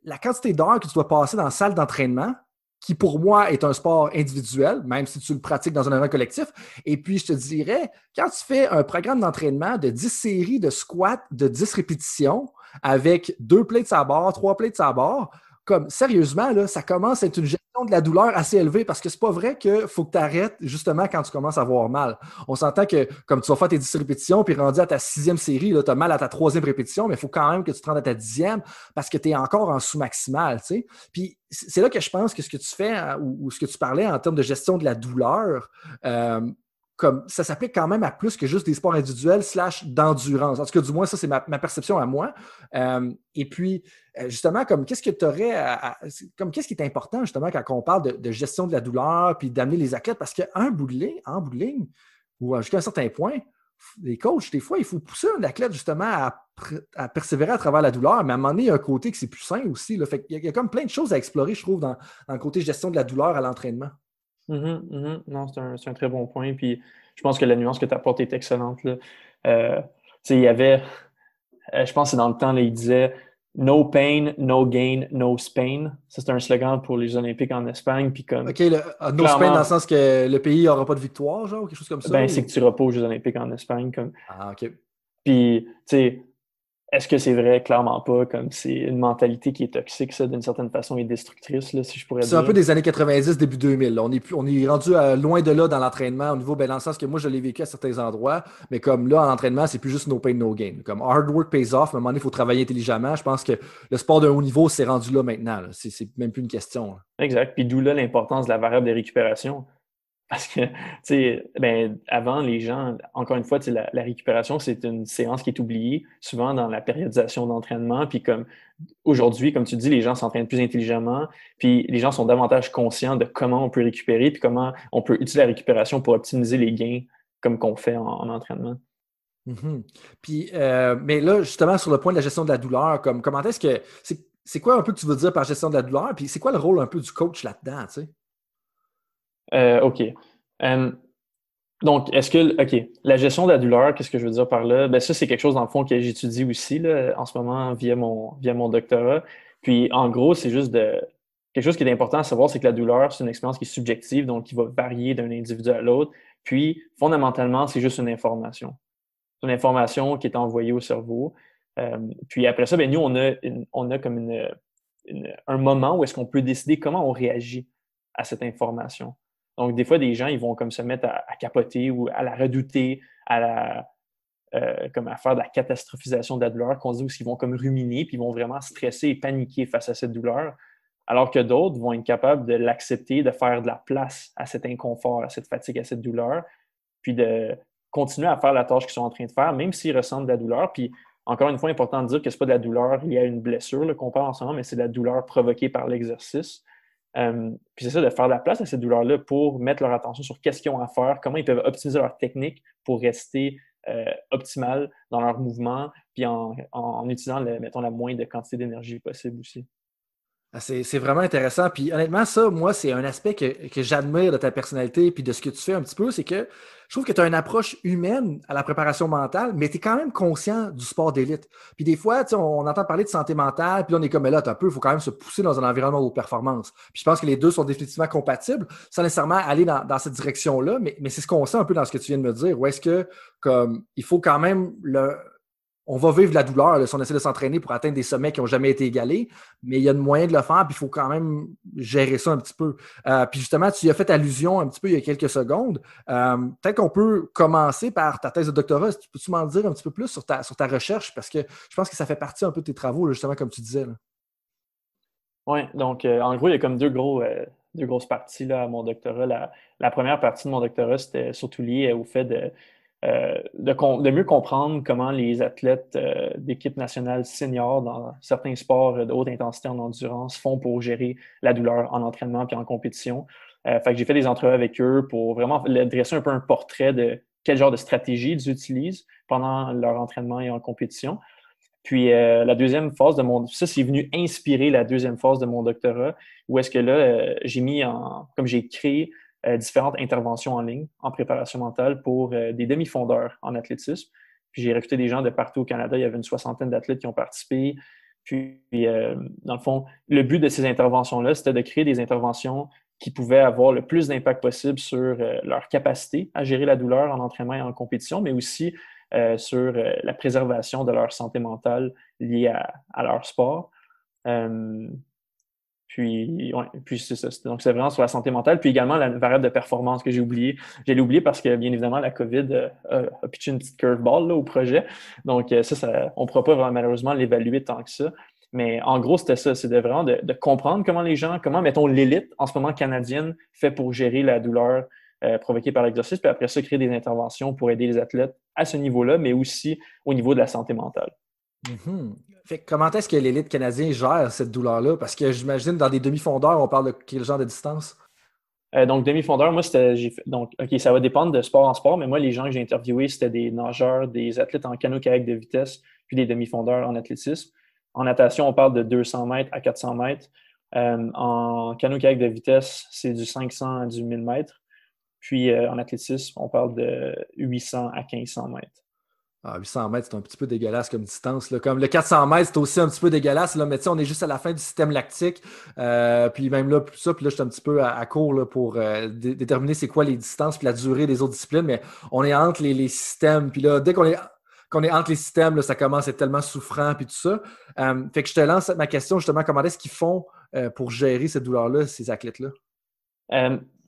Speaker 1: la quantité d'heures que tu dois passer dans la salle d'entraînement, qui pour moi est un sport individuel, même si tu le pratiques dans un événement collectif. Et puis, je te dirais, quand tu fais un programme d'entraînement de 10 séries de squats de 10 répétitions avec deux plates à bord, trois plates à bord, comme sérieusement, là, ça commence à être une gestion de la douleur assez élevée parce que c'est pas vrai qu'il faut que tu arrêtes justement quand tu commences à avoir mal. On s'entend que comme tu vas faire tes 10 répétitions, puis rendu à ta sixième série, tu as mal à ta troisième répétition, mais il faut quand même que tu te rendes à ta dixième parce que tu es encore en sous-maximal. Puis c'est là que je pense que ce que tu fais hein, ou, ce que tu parlais en termes de gestion de la douleur, euh, comme ça s'applique quand même à plus que juste des sports individuels slash d'endurance. En tout cas, du moins, ça, c'est ma, perception à moi. Euh, et puis, euh, justement, comme qu'est-ce que tu qu'est-ce qui est important, justement, quand on parle de, gestion de la douleur puis d'amener les athlètes, parce qu'un bout de ligne, en bout de ligne, ou jusqu'à un certain point, les coachs, des fois, il faut pousser un athlète justement à, persévérer à travers la douleur, mais à un moment il y a un côté qui c'est plus sain aussi. Il, y a, comme plein de choses à explorer, je trouve, dans le côté gestion de la douleur à l'entraînement.
Speaker 2: Mm-hmm, mm-hmm. Non, c'est un, un, très bon point. Puis je pense que la nuance que tu apportes est excellente. Là. Euh, il y avait, euh, je pense que c'est dans le temps, là, il disait No pain, no gain, no Spain. Ça, c'est un slogan pour les Olympiques en Espagne. Puis comme,
Speaker 1: OK, le, uh, no Spain dans le sens que le pays n'aura pas de victoire, genre, ou quelque chose comme ça?
Speaker 2: Ben, c'est que tu pas aux Jeux Olympiques en Espagne. Comme...
Speaker 1: Ah, OK.
Speaker 2: Puis, tu sais, est-ce que c'est vrai? Clairement pas. Comme c'est une mentalité qui est toxique, ça, d'une certaine façon, et destructrice, là, si je pourrais dire.
Speaker 1: C'est un peu des années 90, début 2000. On, est plus, on est rendu loin de là dans l'entraînement, au niveau, ben, dans le sens que moi, je l'ai vécu à certains endroits, mais comme là, en entraînement, c'est plus juste no pain, no gain. Comme hard work pays off, à un moment donné, il faut travailler intelligemment. Je pense que le sport d'un haut niveau, c'est rendu là maintenant. C'est même plus une question.
Speaker 2: Exact. Puis d'où là l'importance de la variable de récupération. Parce que, tu sais, ben, avant, les gens, encore une fois, la, la récupération, c'est une séance qui est oubliée, souvent dans la périodisation d'entraînement. Puis comme aujourd'hui, comme tu dis, les gens s'entraînent plus intelligemment, puis les gens sont davantage conscients de comment on peut récupérer, puis comment on peut utiliser la récupération pour optimiser les gains comme qu'on fait en, entraînement.
Speaker 1: Mm-hmm. Puis, euh, mais là, justement, sur le point de la gestion de la douleur, comme comment est-ce que c'est quoi un peu que tu veux dire par gestion de la douleur? Puis c'est quoi le rôle un peu du coach là-dedans, tu sais?
Speaker 2: Euh, OK. Donc, est-ce que, OK, la gestion de la douleur, qu'est-ce que je veux dire par là? Ben, ça, c'est quelque chose, dans le fond, que j'étudie aussi, là, en ce moment, via mon, via mon doctorat. Puis, en gros, c'est juste de. Quelque chose qui est important à savoir, c'est que la douleur, c'est une expérience qui est subjective, donc qui va varier d'un individu à l'autre. Puis, fondamentalement, c'est juste une information. C'est une information qui est envoyée au cerveau. Puis après ça, ben, nous, on a, on a comme un moment où est-ce qu'on peut décider comment on réagit à cette information. Donc, des fois, des gens, ils vont comme se mettre à, capoter ou à la redouter, à la, euh, comme à faire de la catastrophisation de la douleur, qu'on dit, où ils vont comme ruminer, puis ils vont vraiment stresser et paniquer face à cette douleur, alors que d'autres vont être capables de l'accepter, de faire de la place à cet inconfort, à cette fatigue, à cette douleur, puis de continuer à faire la tâche qu'ils sont en train de faire, même s'ils ressentent de la douleur. Puis, encore une fois, important de dire que ce n'est pas de la douleur liée à une blessure qu'on parle en ce moment, mais c'est de la douleur provoquée par l'exercice. Euh, puis c'est ça, de faire de la place à cette douleur-là pour mettre leur attention sur qu'est-ce qu'ils ont à faire, comment ils peuvent optimiser leur technique pour rester euh, optimal dans leur mouvement, puis en, en utilisant, mettons, la moindre quantité d'énergie possible aussi.
Speaker 1: Ah, c'est vraiment intéressant. Puis honnêtement, ça, moi, c'est un aspect que, j'admire de ta personnalité puis de ce que tu fais un petit peu, c'est que je trouve que tu as une approche humaine à la préparation mentale, mais tu es quand même conscient du sport d'élite. Puis des fois, on, on entend parler de santé mentale, puis on est comme, mais là, un peu, il faut quand même se pousser dans un environnement de performance. Puis je pense que les deux sont définitivement compatibles, sans nécessairement aller dans, cette direction-là, mais, mais c'est ce qu'on sent un peu dans ce que tu viens de me dire. Ou est-ce que, comme, il faut quand même le on va vivre la douleur si on essaie de s'entraîner pour atteindre des sommets qui n'ont jamais été égalés, mais il y a de moyens de le faire, puis il faut quand même gérer ça un petit peu. Euh, puis justement, tu as fait allusion un petit peu il y a quelques secondes. Euh, peut-être qu'on peut commencer par ta thèse de doctorat. Peux-tu m'en dire un petit peu plus sur ta, recherche? Parce que je pense que ça fait partie un peu de tes travaux, justement, comme tu disais.
Speaker 2: Oui, donc euh, en gros, il y a comme deux, gros, deux grosses parties là, à mon doctorat. La, la première partie de mon doctorat, c'était surtout lié au fait de euh, de, mieux comprendre comment les athlètes euh, d'équipe nationale senior dans certains sports de haute intensité en endurance font pour gérer la douleur en entraînement puis en compétition. Euh, fait que j'ai fait des entrevues avec eux pour vraiment dresser un peu un portrait de quel genre de stratégie ils utilisent pendant leur entraînement et en compétition. Puis la deuxième phase de mon... Ça, c'est venu inspirer la deuxième phase de mon doctorat, où est-ce que là, j'ai mis en... Comme j'ai créé euh, différentes interventions en ligne en préparation mentale pour euh, des demi-fondeurs en athlétisme. Puis j'ai recruté des gens de partout au Canada. Il y avait une soixantaine d'athlètes qui ont participé. Puis, euh, dans le fond, le but de ces interventions-là, c'était de créer des interventions qui pouvaient avoir le plus d'impact possible sur leur capacité à gérer la douleur en entraînement et en compétition, mais aussi sur la préservation de leur santé mentale liée à, leur sport. Puis, ouais, puis c'est ça. Donc, c'est vraiment sur la santé mentale. Puis également, la variable de performance que j'ai oublié. J'ai oublié parce que, bien évidemment, la COVID euh, a pitché une petite curveball au projet. Donc, euh, ça, ça on ne pourra pas malheureusement l'évaluer tant que ça. Mais en gros, c'était ça. C'était vraiment de, comprendre comment les gens, comment, mettons, l'élite en ce moment canadienne fait pour gérer la douleur euh, provoquée par l'exercice. Puis après ça, créer des interventions pour aider les athlètes à ce niveau-là, mais aussi au niveau de la santé mentale.
Speaker 1: Fait comment est-ce que l'élite canadienne gère cette douleur-là? Parce que j'imagine dans des demi-fondeurs, on parle de quel genre de distance?
Speaker 2: Euh, donc, demi-fondeur, moi, c'était. Donc, OK, ça va dépendre de sport en sport, mais moi, les gens que j'ai interviewés, c'était des nageurs, des athlètes en canot-kayak de vitesse, puis des demi-fondeurs en athlétisme. En natation, on parle de 200 mètres à 400 mètres. Euh, en canot-kayak de vitesse, c'est du 500 à du 1000 mètres. Puis euh, en athlétisme, on parle de 800 à 1500 mètres.
Speaker 1: 800 ah, mètres, c'est un petit peu dégueulasse comme distance. Là. Comme le 400 mètres, c'est aussi un petit peu dégueulasse. Là. Mais on est juste à la fin du système lactique. Euh, puis même là, plus ça, puis là, je suis un petit peu à, court là, pour euh, déterminer c'est quoi les distances puis la durée des autres disciplines. Mais on est entre les, systèmes. Puis là, dès qu'on est, entre les systèmes, ça commence à être tellement souffrant puis tout ça. Euh, fait que je te lance ma question justement, comment est-ce qu'ils font pour gérer cette douleur-là, ces athlètes-là?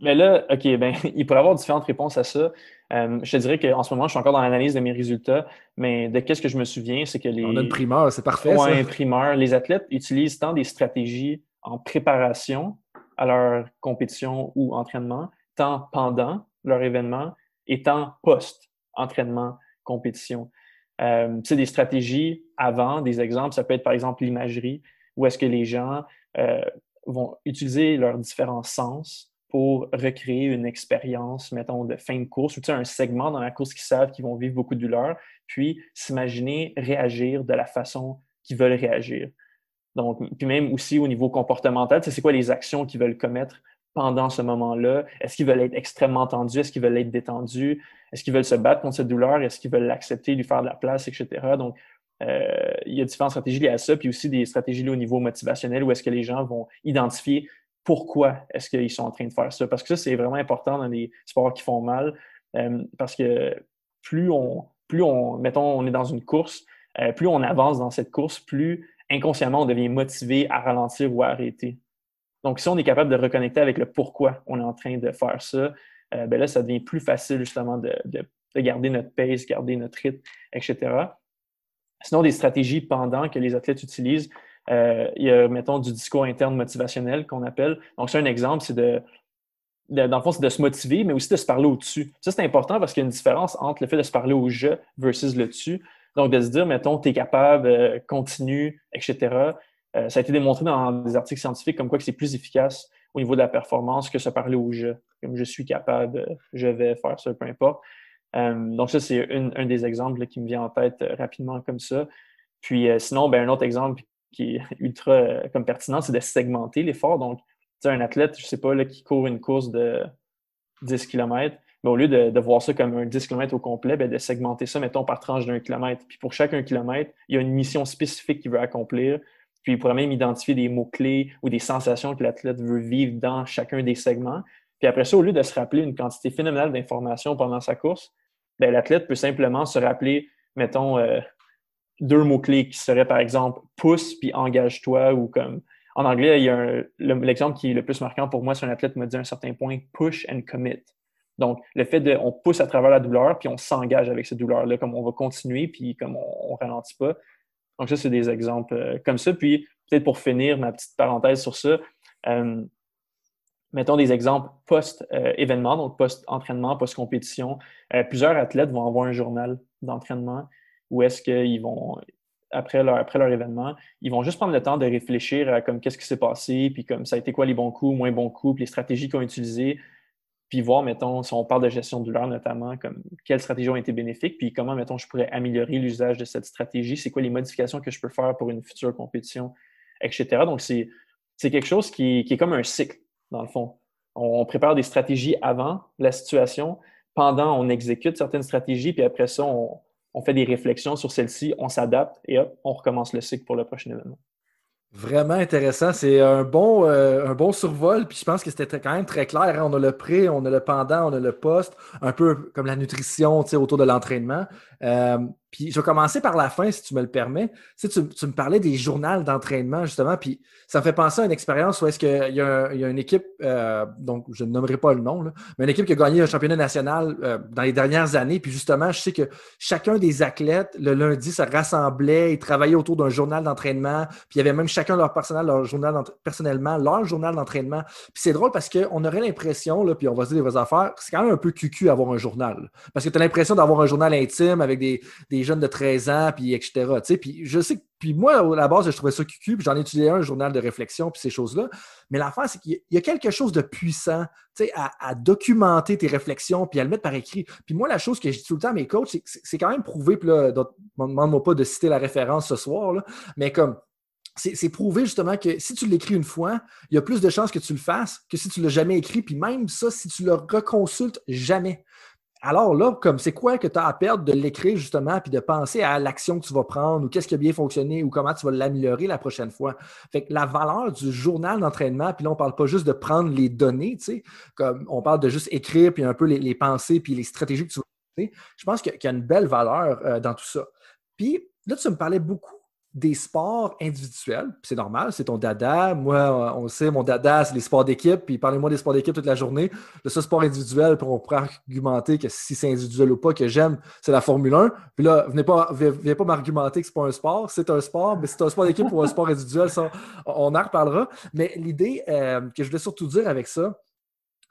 Speaker 2: Mais là, OK, ben, il pourrait y avoir différentes réponses à ça. Euh, je te dirais qu'en ce moment, je suis encore dans l'analyse de mes résultats, mais de qu'est-ce que je me souviens, c'est que les.
Speaker 1: On a une primeur, c'est parfait.
Speaker 2: Oui, primeur. Les athlètes utilisent tant des stratégies en préparation à leur compétition ou entraînement, tant pendant leur événement et tant post-entraînement, compétition. Euh, c'est des stratégies avant, des exemples, ça peut être par exemple l'imagerie, où est-ce que les gens euh, vont utiliser leurs différents sens pour recréer une expérience, mettons, de fin de course, ou tu sais, un segment dans la course qui savent qu'ils vont vivre beaucoup de douleur, puis s'imaginer réagir de la façon qu'ils veulent réagir. Donc, puis même aussi au niveau comportemental, c'est quoi les actions qu'ils veulent commettre pendant ce moment-là? Est-ce qu'ils veulent être extrêmement tendus? Est-ce qu'ils veulent être détendus? Est-ce qu'ils veulent se battre contre cette douleur? Est-ce qu'ils veulent l'accepter, lui faire de la place, etc.? Donc, euh, il y a différentes stratégies liées à ça, puis aussi des stratégies au niveau motivationnel où est-ce que les gens vont identifier pourquoi est-ce qu'ils sont en train de faire ça? Parce que ça, c'est vraiment important dans les sports qui font mal. Euh, parce que plus on, plus on, mettons, on est dans une course, euh, plus on avance dans cette course, plus inconsciemment on devient motivé à ralentir ou à arrêter. Donc, si on est capable de reconnecter avec le pourquoi on est en train de faire ça, euh, ben là, ça devient plus facile justement de, garder notre pace, garder notre rythme, etc. Sinon, des stratégies pendant que les athlètes utilisent, euh, il y a, mettons, du discours interne motivationnel qu'on appelle. Donc, c'est un exemple, c'est de, dans le fond, c'est de se motiver, mais aussi de se parler au-dessus. Ça, c'est important parce qu'il y a une différence entre le fait de se parler au je versus le tu. Donc, de se dire, mettons, tu es capable, euh, continue, etc. Euh, ça a été démontré dans des articles scientifiques comme quoi que c'est plus efficace au niveau de la performance que se parler au je. Comme je suis capable, je vais faire ça, peu importe. Donc, ça, c'est un, des exemples qui me vient en tête rapidement comme ça. Puis, sinon, ben, un autre exemple qui est ultra comme pertinent, c'est de segmenter l'effort. Donc, tu un athlète, je sais pas, là, qui court une course de 10 km, mais au lieu de, voir ça comme un 10 km au complet, ben, de segmenter ça, mettons, par tranche d'un kilomètre. Puis pour chaque un kilomètre, il y a une mission spécifique qu'il veut accomplir. Puis il pourrait même identifier des mots-clés ou des sensations que l'athlète veut vivre dans chacun des segments. Puis après ça, au lieu de se rappeler une quantité phénoménale d'informations pendant sa course, ben, l'athlète peut simplement se rappeler, mettons, euh, deux mots-clés qui seraient par exemple pousse puis engage-toi ou comme en anglais, il y a l'exemple qui est le plus marquant pour moi, c'est un athlète qui m'a dit à un certain point push and commit. Donc, le fait de, on pousse à travers la douleur, puis on s'engage avec cette douleur-là, comme on va continuer, puis comme on, ne ralentit pas. Donc, ça, c'est des exemples euh, comme ça. Puis, peut-être pour finir ma petite parenthèse sur ça, euh, mettons des exemples post-événement, donc post-entraînement, post-compétition. Euh, plusieurs athlètes vont avoir un journal d'entraînement où est-ce qu'ils vont, après leur, après leur événement, ils vont juste prendre le temps de réfléchir à comme qu'est-ce qui s'est passé, puis comme ça a été quoi les bons coups, moins bons coups, puis les stratégies qu'ils ont utilisées, puis voir, mettons, si on parle de gestion de douleur notamment, comme quelles stratégies ont été bénéfiques, puis comment, mettons, je pourrais améliorer l'usage de cette stratégie, c'est quoi les modifications que je peux faire pour une future compétition, etc. Donc, c'est quelque chose qui, qui, est comme un cycle, dans le fond. On, prépare des stratégies avant la situation, pendant, on exécute certaines stratégies, puis après ça, on, on fait des réflexions sur celle-ci, on s'adapte et hop, on recommence le cycle pour le prochain événement.
Speaker 1: Vraiment intéressant. C'est un bon, euh, survol. Puis je pense que c'était quand même très clair. Hein. On a le pré, on a le pendant, on a le poste, un peu comme la nutrition autour de l'entraînement. Euh, puis je vais commencer par la fin, si tu me le permets. Tu, me parlais des journaux d'entraînement, justement, puis ça me fait penser à une expérience où est-ce qu'il y, a une équipe, euh, donc je ne nommerai pas le nom, mais une équipe qui a gagné un championnat national euh, dans les dernières années. Puis justement, je sais que chacun des athlètes, le lundi, se rassemblait, ils travaillaient autour d'un journal d'entraînement, puis il y avait même chacun leur personnel, leur journal personnellement, leur journal d'entraînement. Puis c'est drôle parce qu'on aurait l'impression, puis on va se dire des vraies affaires, c'est quand même un peu cucu avoir un journal. Parce que tu as l'impression d'avoir un journal intime avec des, des jeunes de 13 ans, puis etc. Puis je sais puis moi, à la base, je trouvais ça cucu, puis j'en ai étudié un, journal de réflexion, puis ces choses-là. Mais l'affaire, c'est qu'il y a quelque chose de puissant, à, à documenter tes réflexions, puis à le mettre par écrit. Puis moi, la chose que je dis tout le temps à mes coachs, c'est quand même prouvé, puis là, demande-moi pas de citer la référence ce soir, là, mais comme c'est prouvé justement que si tu l'écris une fois, il y a plus de chances que tu le fasses que si tu ne l'as jamais écrit. Puis même ça, si tu le reconsultes jamais. Alors là, comme c'est quoi que tu as à perdre de l'écrire justement, puis de penser à l'action que tu vas prendre ou qu'est-ce qui a bien fonctionné ou comment tu vas l'améliorer la prochaine fois? Fait que la valeur du journal d'entraînement, puis là, on ne parle pas juste de prendre les données, tu sais, comme on parle de juste écrire, puis un peu les, pensées, puis les stratégies que tu vas Je pense qu'il y a une belle valeur euh, dans tout ça. Puis là, tu me parlais beaucoup des sports individuels. C'est normal, c'est ton dada. Moi, on sait, mon dada, c'est les sports d'équipe. Puis parlez-moi des sports d'équipe toute la journée. Le seul sport individuel, puis on pourrait argumenter que si c'est individuel ou pas, que j'aime, c'est la Formule 1. Puis là, venez pas, venez pas m'argumenter que c'est pas un sport. C'est un sport, mais c'est un sport d'équipe ou un sport individuel, ça, on en reparlera. Mais l'idée euh, que je voulais surtout dire avec ça,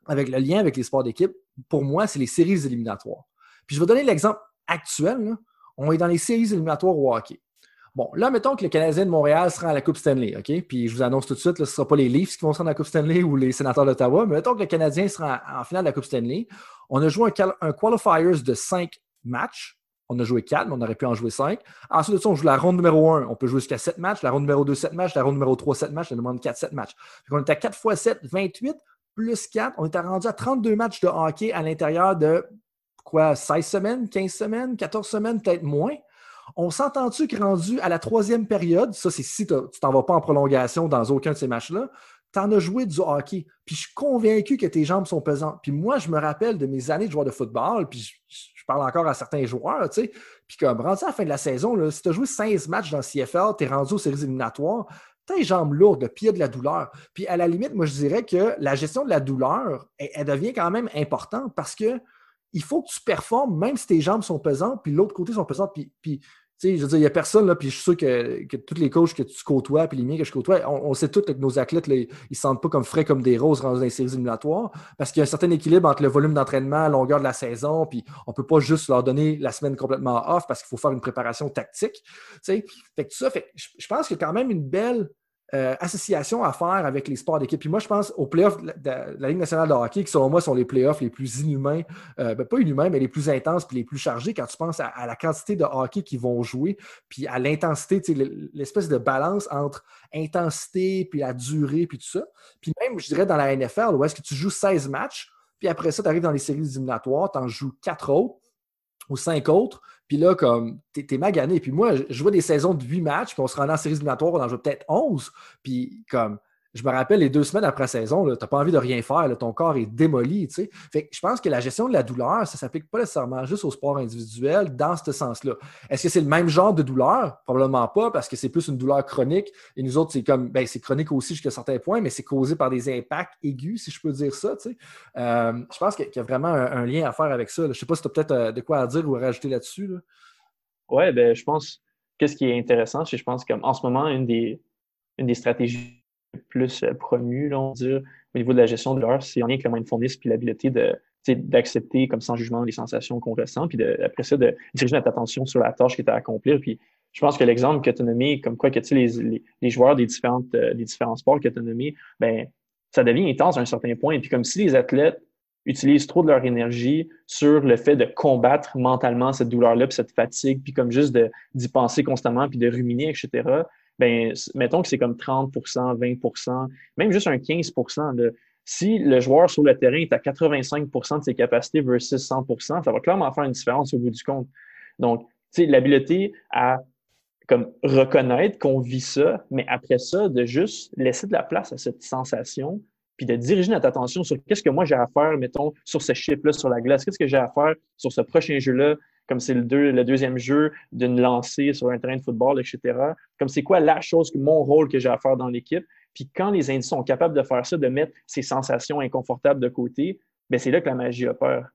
Speaker 1: avec le lien avec les sports d'équipe, pour moi, c'est les séries éliminatoires. Puis je vais donner l'exemple actuel. On est dans les séries éliminatoires au hockey. Bon, là, mettons que le Canadien de Montréal sera à la Coupe Stanley, OK? Puis je vous annonce tout de suite, ce ne sera pas les Leafs qui vont se rendre à la Coupe Stanley ou les sénateurs d'Ottawa, mais mettons que le Canadien sera en, finale de la Coupe Stanley. On a joué un, qualifiers de cinq matchs. On a joué quatre, mais on aurait pu en jouer cinq. Ensuite de ça, on joue la ronde numéro un. On peut jouer jusqu'à sept matchs. La ronde numéro deux, sept matchs. La ronde numéro trois, sept matchs. La demande quatre, sept matchs. On est à 4 fois 7, 28, plus 4. On est rendu à 32 matchs de hockey à l'intérieur de quoi, 16 semaines, 15 semaines, 14 semaines, peut-être moins. On s'entend-tu que rendu à la troisième période, ça c'est si tu t'en vas pas en prolongation dans aucun de ces matchs-là, tu en as joué du hockey. Puis je suis convaincu que tes jambes sont pesantes. Puis moi, je me rappelle de mes années de joueur de football, puis je, parle encore à certains joueurs, tu sais. Puis comme rendu à la fin de la saison, si tu as joué 16 matchs dans le CFL, tu es rendu aux séries éliminatoires, les jambes lourdes, y a de la douleur. Puis à la limite, moi, je dirais que la gestion de la douleur, elle, devient quand même importante parce que il faut que tu performes, même si tes jambes sont pesantes, puis l'autre côté sont pesantes, puis je veux dire, il n'y a personne, là, puis je suis sûr que, que tous les coachs que tu côtoies, puis les miens que je côtoie, on, sait tous que nos athlètes, ils ne se sentent pas comme frais comme des roses dans les séries éliminatoires, parce qu'il y a un certain équilibre entre le volume d'entraînement, la longueur de la saison, puis on ne peut pas juste leur donner la semaine complètement off parce qu'il faut faire une préparation tactique. Fait que tout ça, fait, je pense qu'il y a quand même une belle euh, association à faire avec les sports d'équipe. Puis moi, je pense aux playoffs de, la Ligue nationale de hockey, qui selon moi sont les playoffs les plus inhumains, euh, ben, pas inhumains, mais les plus intenses puis les plus chargés quand tu penses à, la quantité de hockey qu'ils vont jouer, puis à l'intensité, l'espèce de balance entre intensité, puis la durée, puis tout ça. Puis même, je dirais, dans la NFL, où est-ce que tu joues 16 matchs, puis après ça, tu arrives dans les séries éliminatoires, tu en joues 4 autres ou 5 autres, puis là, comme, t'es, magané. Puis moi, je jouais des saisons de 8 matchs, puis on se rendait en séries éliminatoires, on en jouait peut-être 11. Puis comme, je me rappelle, les deux semaines après saison, tu n'as pas envie de rien faire, ton corps est démoli. Je pense que la gestion de la douleur, ça ne s'applique pas nécessairement juste au sport individuel dans ce sens-là. Est-ce que c'est le même genre de douleur? Probablement pas, parce que c'est plus une douleur chronique. Et nous autres, c'est comme ben, c'est chronique aussi jusqu'à certains points, mais c'est causé par des impacts aigus, si je peux dire ça. Euh, je pense qu'il y a vraiment un, lien à faire avec ça. Je ne sais pas si tu as peut-être euh, de quoi à dire ou à rajouter là-dessus.
Speaker 2: Oui, ben, je pense qu'est-ce qui est intéressant, c'est je pense qu'en ce moment, une des, une des stratégies plus euh, promu, on va dire, au niveau de la gestion de l'heure, c'est en lien avec le mindfulness puis l'habileté de d'accepter comme sans jugement les sensations qu'on ressent, puis après ça, de diriger notre attention sur la tâche qui est à accomplir. Puis je pense que l'exemple que tu as nommé, comme quoi que tu les, les, les, joueurs des, différentes, euh, des différents sports que tu as ben, ça devient intense à un certain point. Et puis comme si les athlètes utilisent trop de leur énergie sur le fait de combattre mentalement cette douleur-là, puis cette fatigue, puis comme juste d'y penser constamment, puis de ruminer, etc., ben, mettons que c'est comme 30% 20% même juste un 15% Si le joueur sur le terrain est à 85% de ses capacités versus 100% ça va clairement faire une différence au bout du compte. Donc, l'habileté à comme reconnaître qu'on vit ça, mais après ça, de juste laisser de la place à cette sensation, puis de diriger notre attention sur qu'est-ce que moi j'ai à faire, mettons, sur ce chip-là, sur la glace, qu'est-ce que j'ai à faire sur ce prochain jeu-là, comme c'est le, le, deuxième jeu d'une lancée sur un terrain de football, etc. Comme c'est quoi la chose, mon rôle que j'ai à faire dans l'équipe. Puis quand les individus sont capables de faire ça, de mettre ces sensations inconfortables de côté, ben c'est là que la magie opère.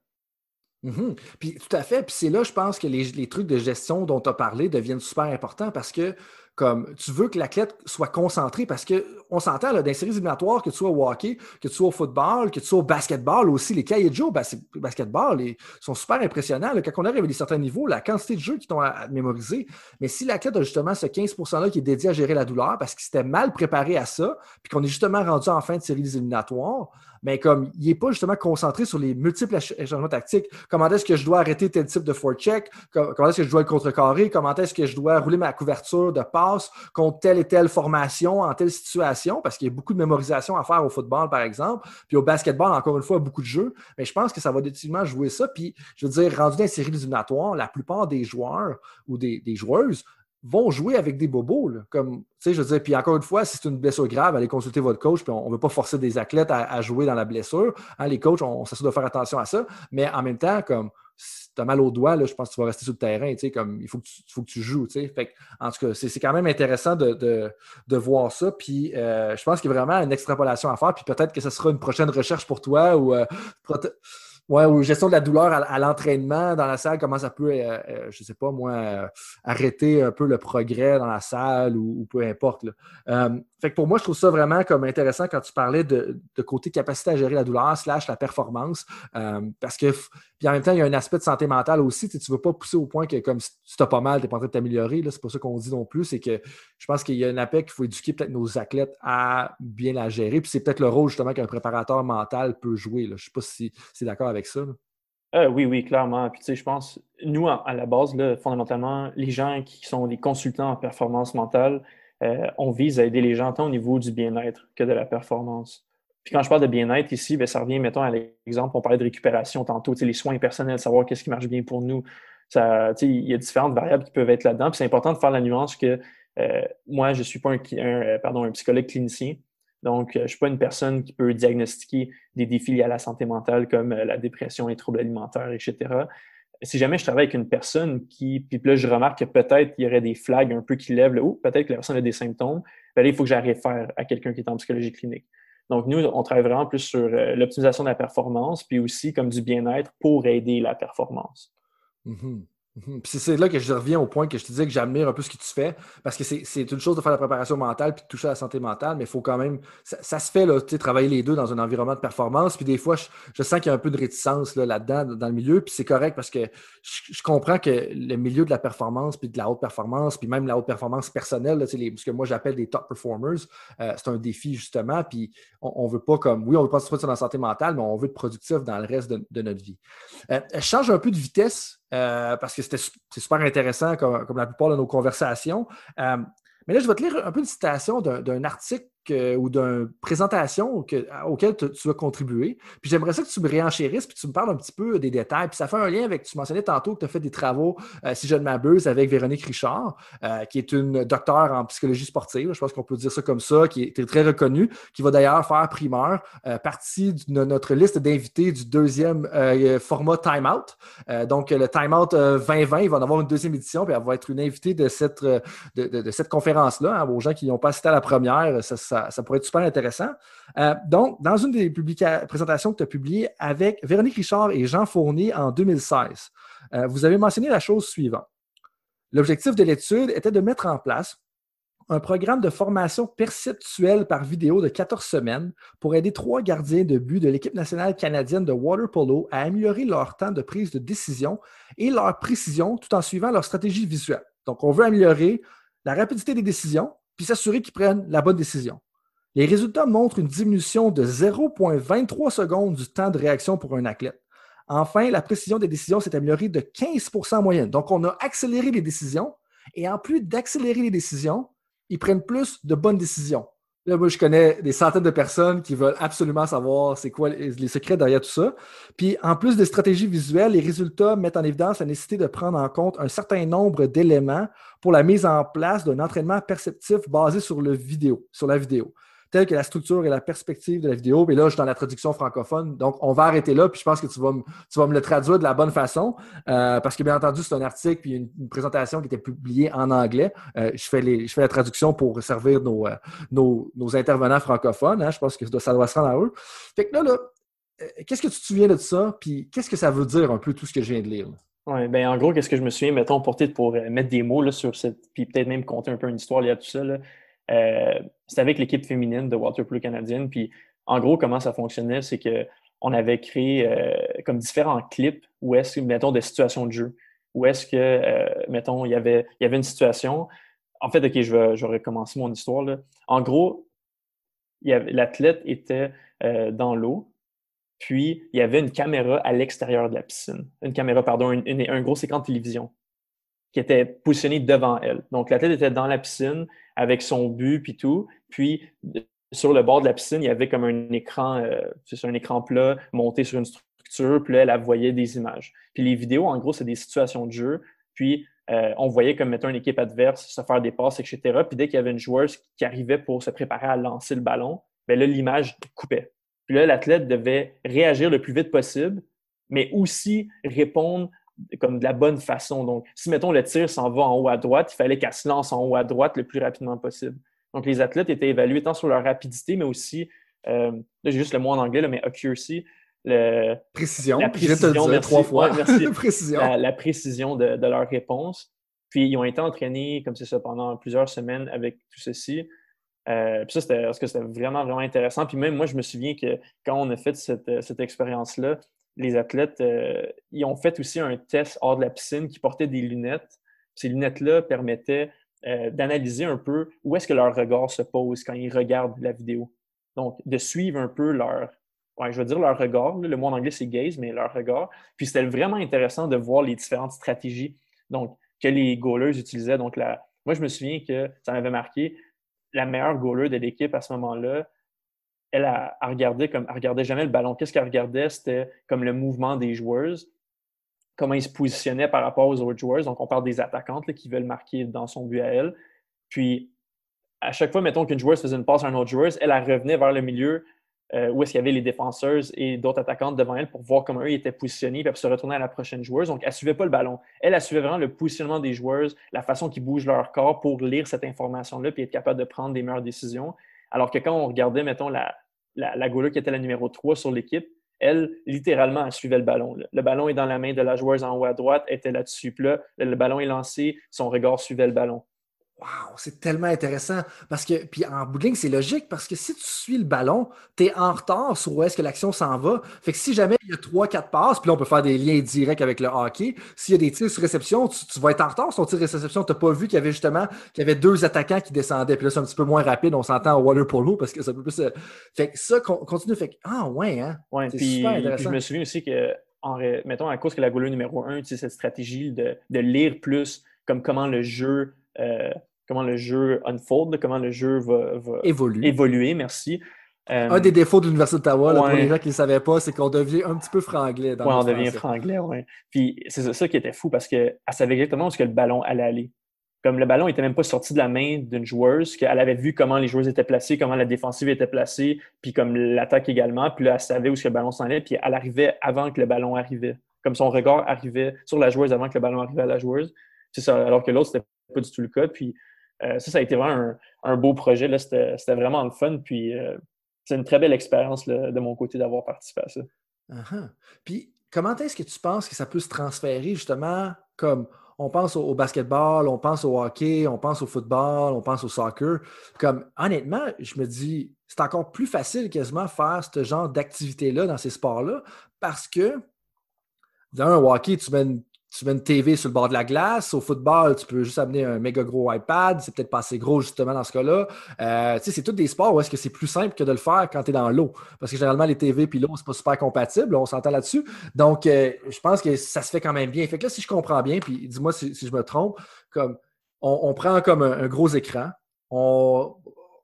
Speaker 1: Mm-hmm. Puis tout à fait. Puis c'est là, je pense que les, les, trucs de gestion dont tu as parlé deviennent super importants parce que comme tu veux que l'athlète soit concentré parce qu'on s'entend dans les séries éliminatoires, que tu sois au hockey, que tu sois au football, que tu sois au basketball aussi, les cahiers de jeu au basketball sont super impressionnants. Quand on arrive à des certains niveaux, la quantité de jeux qui t'ont à, mémoriser. Mais si l'athlète a justement ce 15% là qui est dédié à gérer la douleur parce qu'il s'était mal préparé à ça, puis qu'on est justement rendu en fin de séries éliminatoires, mais comme il n'est pas justement concentré sur les multiples changements tactiques. Comment est-ce que je dois arrêter tel type de forecheck? Comment est-ce que je dois le contrecarrer? Comment est-ce que je dois rouler ma couverture de passe contre telle et telle formation en telle situation? Parce qu'il y a beaucoup de mémorisation à faire au football, par exemple. Puis au basketball, encore une fois, beaucoup de jeux. Mais je pense que ça va définitivement jouer ça. Puis, je veux dire, rendu dans les séries éliminatoires, la plupart des joueurs ou des joueuses vont jouer avec des bobos. Là, comme, je veux dire, puis encore une fois, si c'est une blessure grave, allez consulter votre coach, puis on ne veut pas forcer des athlètes à, jouer dans la blessure. Hein, les coachs, on, s'assure de faire attention à ça. Mais en même temps, comme si tu as mal au doigt, je pense que tu vas rester sur le terrain, comme il faut que tu, faut que tu joues, en tout cas, c'est quand même intéressant de, de, voir ça. Puis euh, je pense qu'il y a vraiment une extrapolation à faire. Puis peut-être que ce sera une prochaine recherche pour toi ou euh, Ouais, ou gestion de la douleur à, l'entraînement dans la salle, comment ça peut, euh, euh, je ne sais pas moi, euh, arrêter un peu le progrès dans la salle ou, peu importe. fait que pour moi, je trouve ça vraiment comme intéressant quand tu parlais de, côté capacité à gérer la douleur slash la performance. parce que, puis en même temps, il y a un aspect de santé mentale aussi. Tu ne veux pas pousser au point que comme si tu as pas mal, tu n'es pas en train de t'améliorer. C'est pas ça qu'on dit non plus. C'est que je pense qu'il y a un appel qu'il faut éduquer peut-être nos athlètes à bien la gérer. Puis c'est peut-être le rôle justement qu'un préparateur mental peut jouer. Je ne sais pas si c'est d'accord avec ça.
Speaker 2: Euh, oui, oui, clairement. Puis, tu sais, je pense, nous, à, la base, là, fondamentalement, les gens qui sont des consultants en performance mentale, euh, on vise à aider les gens tant au niveau du bien-être que de la performance. Puis quand je parle de bien-être ici, bien, ça revient, mettons, à l'exemple, on parlait de récupération tantôt, les soins personnels, savoir qu'est-ce qui marche bien pour nous. Ça, il y a différentes variables qui peuvent être là-dedans. Puis c'est important de faire la nuance que euh, moi, je ne suis pas un, pardon, un psychologue clinicien. Donc, euh, je ne suis pas une personne qui peut diagnostiquer des défis liés à la santé mentale comme euh, la dépression, les troubles alimentaires, etc. si jamais je travaille avec une personne qui, puis là, je remarque que peut-être il y aurait des flags un peu qui lèvent le haut, peut-être que la personne a des symptômes, ben là, il faut que j'arrive faire à quelqu'un qui est en psychologie clinique. Donc, nous, on travaille vraiment plus sur euh, l'optimisation de la performance, puis aussi comme du bien-être pour aider la performance.
Speaker 1: Mm-hmm. Mhm. C'est là que je reviens au point que je te disais que j'admire un peu ce que tu fais, parce que c'est une chose de faire la préparation mentale puis de toucher à la santé mentale, mais il faut quand même. Ça, se fait, là, travailler les deux dans un environnement de performance. Puis des fois, je, sens qu'il y a un peu de réticence là-dedans, dans le milieu. Puis c'est correct parce que je, comprends que le milieu de la performance, puis de la haute performance, puis même la haute performance personnelle, ce que moi j'appelle des top performers, euh, c'est un défi justement. Puis on, ne veut pas comme. Oui, on veut pas se dans la santé mentale, mais on veut être productif dans le reste de, notre vie. Euh, je change un peu de vitesse euh, parce que c'est super intéressant comme, la plupart de nos conversations. Euh, mais là, je vais te lire un peu une citation d'un article ou d'une présentation auquel tu, as contribué. Puis j'aimerais ça que tu me réenchérisses puis tu me parles un petit peu des détails. Puis ça fait un lien avec, tu mentionnais tantôt que tu as fait des travaux, euh, si je ne m'abuse, avec Véronique Richard, euh, qui est une docteure en psychologie sportive, je pense qu'on peut dire ça comme ça, qui est très reconnue, qui va d'ailleurs faire primeur, euh, partie de notre liste d'invités du deuxième format Time Out. donc le Time Out 2020, il va en avoir une deuxième édition, puis elle va être une invitée de cette, de, cette conférence-là. Hein, aux gens qui n'ont pas assisté à la première, ça ça, pourrait être super intéressant. Euh, donc, dans une des présentations que tu as publiées avec Véronique Richard et Jean Fournier en 2016, euh, vous avez mentionné la chose suivante. L'objectif de l'étude était de mettre en place un programme de formation perceptuelle par vidéo de 14 semaines pour aider trois gardiens de but de l'équipe nationale canadienne de water polo à améliorer leur temps de prise de décision et leur précision tout en suivant leur stratégie visuelle. Donc, on veut améliorer la rapidité des décisions puis s'assurer qu'ils prennent la bonne décision. Les résultats montrent une diminution de 0,23 secondes du temps de réaction pour un athlète. Enfin, la précision des décisions s'est améliorée de 15 en moyenne. Donc, on a accéléré les décisions et en plus d'accélérer les décisions, ils prennent plus de bonnes décisions. Là, moi, je connais des centaines de personnes qui veulent absolument savoir c'est quoi les secrets derrière tout ça. Puis, en plus des stratégies visuelles, les résultats mettent en évidence la nécessité de prendre en compte un certain nombre d'éléments pour la mise en place d'un entraînement perceptif basé sur le vidéo, sur la vidéo telle que la structure et la perspective de la vidéo. Et là, je suis dans la traduction francophone. Donc, on va arrêter là, puis je pense que tu vas, me, tu vas me le traduire de la bonne façon, euh, parce que bien entendu, c'est un article puis une, présentation qui était publiée en anglais. Euh, je, fais les, je fais la traduction pour servir nos, euh, nos, nos, intervenants francophones. Hein. Je pense que ça doit se rendre à eux. Fait que là, là qu'est-ce que tu te souviens de ça, puis qu'est-ce que ça veut dire un peu tout ce que je viens de lire?
Speaker 2: Oui, ben en gros, qu'est-ce que je me souviens, mettons, pour, pour mettre des mots là, sur cette, puis peut-être même compter un peu une histoire liée à tout ça. Là. C'était avec l'équipe féminine de Waterpolo canadienne. Puis en gros, comment ça fonctionnait, c'est qu'on avait créé euh, comme différents clips où est-ce, mettons, des situations de jeu. Où est-ce que, euh, mettons, il y, avait, il y avait une situation. En fait, OK, je vais, je vais recommencer mon histoire. Là. En gros, l'athlète était dans l'eau, puis il y avait une caméra à l'extérieur de la piscine. Une caméra, pardon, un gros écran de télévision qui était positionné devant elle. Donc, l'athlète était dans la piscine avec son but puis tout. Puis, sur le bord de la piscine, il y avait comme un écran, euh, c'est un écran plat monté sur une structure. Puis là, elle voyait des images. Puis les vidéos, en gros, c'est des situations de jeu. Puis, euh, on voyait comme, mettons, une équipe adverse se faire des passes, etc. Puis dès qu'il y avait une joueuse qui arrivait pour se préparer à lancer le ballon, bien là, l'image coupait. Puis là, l'athlète devait réagir le plus vite possible, mais aussi répondre comme de la bonne façon. Donc, si, mettons, le tir s'en va en haut à droite, il fallait qu'elle se lance en haut à droite le plus rapidement possible. Donc, les athlètes étaient évalués tant sur leur rapidité, mais aussi, euh, là, j'ai juste le mot en anglais, mais accuracy, le,
Speaker 1: précision. La précision, te trois fois.
Speaker 2: précision. La, précision de, leur réponse. Puis, ils ont été entraînés, comme c'est ça, pendant plusieurs semaines avec tout ceci. Euh, puis ça, c'était, parce que c'était vraiment, vraiment intéressant. Puis même moi, je me souviens que quand on a fait cette, cette expérience-là, les athlètes, euh, ils ont fait aussi un test hors de la piscine qui portait des lunettes. Ces lunettes-là permettaient euh, d'analyser un peu où est-ce que leur regard se pose quand ils regardent la vidéo. Donc, de suivre un peu leur, je veux dire leur regard. le mot en anglais, c'est gaze, mais leur regard. Puis c'était vraiment intéressant de voir les différentes stratégies donc, que les goalers utilisaient. Donc, la, moi, je me souviens que ça m'avait marqué la meilleure goaler de l'équipe à ce moment-là, elle, a, regardé comme, elle regardait jamais le ballon. Qu'est-ce qu'elle regardait? C'était comme le mouvement des joueuses, comment ils se positionnaient par rapport aux autres joueurs. Donc, on parle des attaquantes qui veulent marquer dans son but à elle. Puis, à chaque fois, mettons qu'une joueuse faisait une passe à un autre joueur, elle, revenait vers le milieu euh, où est-ce qu'il y avait les défenseurs et d'autres attaquantes devant elle pour voir comment eux étaient positionnés, puis se retourner à la prochaine joueuse. Donc, elle ne suivait pas le ballon. Elle, elle suivait vraiment le positionnement des joueuses, la façon qu'ils bougent leur corps pour lire cette information-là, puis être capable de prendre des meilleures décisions. Alors que quand on regardait, mettons, la, la, qui était la numéro 3 sur l'équipe, elle, littéralement, elle suivait le ballon. Le ballon est dans la main de la joueuse en haut à droite, elle était là-dessus. Là, le ballon est lancé, son regard suivait le ballon.
Speaker 1: Wow, c'est tellement intéressant. Parce que, puis en bout c'est logique parce que si tu suis le ballon, tu es en retard sur où est-ce que l'action s'en va. Fait que si jamais il y a 3-4 passes, puis là, on peut faire des liens directs avec le hockey. S'il y a des tirs sur réception, tu, vas être en retard sur ton tir de réception. Tu n'as pas vu qu'il y avait justement qu'il y avait deux attaquants qui descendaient. Puis là, c'est un petit peu moins rapide. On s'entend au water polo parce que ça peut plus. Euh, fait que ça, continue. Fait que, ah ouais, hein.
Speaker 2: Ouais, puis, super intéressant. je me souviens aussi que, en, mettons, à cause que la goaler numéro 1 utilise cette stratégie de, de, lire plus comme comment le jeu. Euh, comment le jeu unfold, comment le jeu va, évoluer. Merci.
Speaker 1: un des défauts de l'Université d'Ottawa, pour les gens qui ne savaient pas, c'est qu'on devient un petit peu franglais.
Speaker 2: Oui, on devient franglais, oui. Puis c'est ça qui était fou parce qu'elle savait exactement où que le ballon allait aller. Comme le ballon n'était même pas sorti de la main d'une joueuse, qu'elle avait vu comment les joueuses étaient placées, comment la défensive était placée, puis comme l'attaque également. Puis là, elle savait où que le ballon s'en allait, puis elle arrivait avant que le ballon arrivait. Comme son regard arrivait sur la joueuse avant que le ballon arrivait à la joueuse. C'est ça, alors que l'autre, c'était pas du tout le cas. Puis euh, ça, ça a été vraiment un, beau projet. C'était vraiment le fun. Puis euh, c'est une très belle expérience de mon côté d'avoir participé à ça.
Speaker 1: Uh-huh. Puis comment est-ce que tu penses que ça peut se transférer justement comme on pense au, basketball, on pense au hockey, on pense au football, on pense au soccer? Comme honnêtement, je me dis, c'est encore plus facile quasiment faire ce genre d'activité-là dans ces sports-là parce que dans un hockey, tu mets tu mets une TV sur le bord de la glace. Au football, tu peux juste amener un méga gros iPad. C'est peut-être pas assez gros, justement, dans ce cas-là. Euh, c'est tous des sports où est-ce que c'est plus simple que de le faire quand tu es dans l'eau. Parce que généralement, les TV et l'eau, c'est pas super compatible. On s'entend là-dessus. Donc, euh, je pense que ça se fait quand même bien. Fait que là, si je comprends bien, puis dis-moi si, je me trompe, comme on, prend comme un, gros écran, on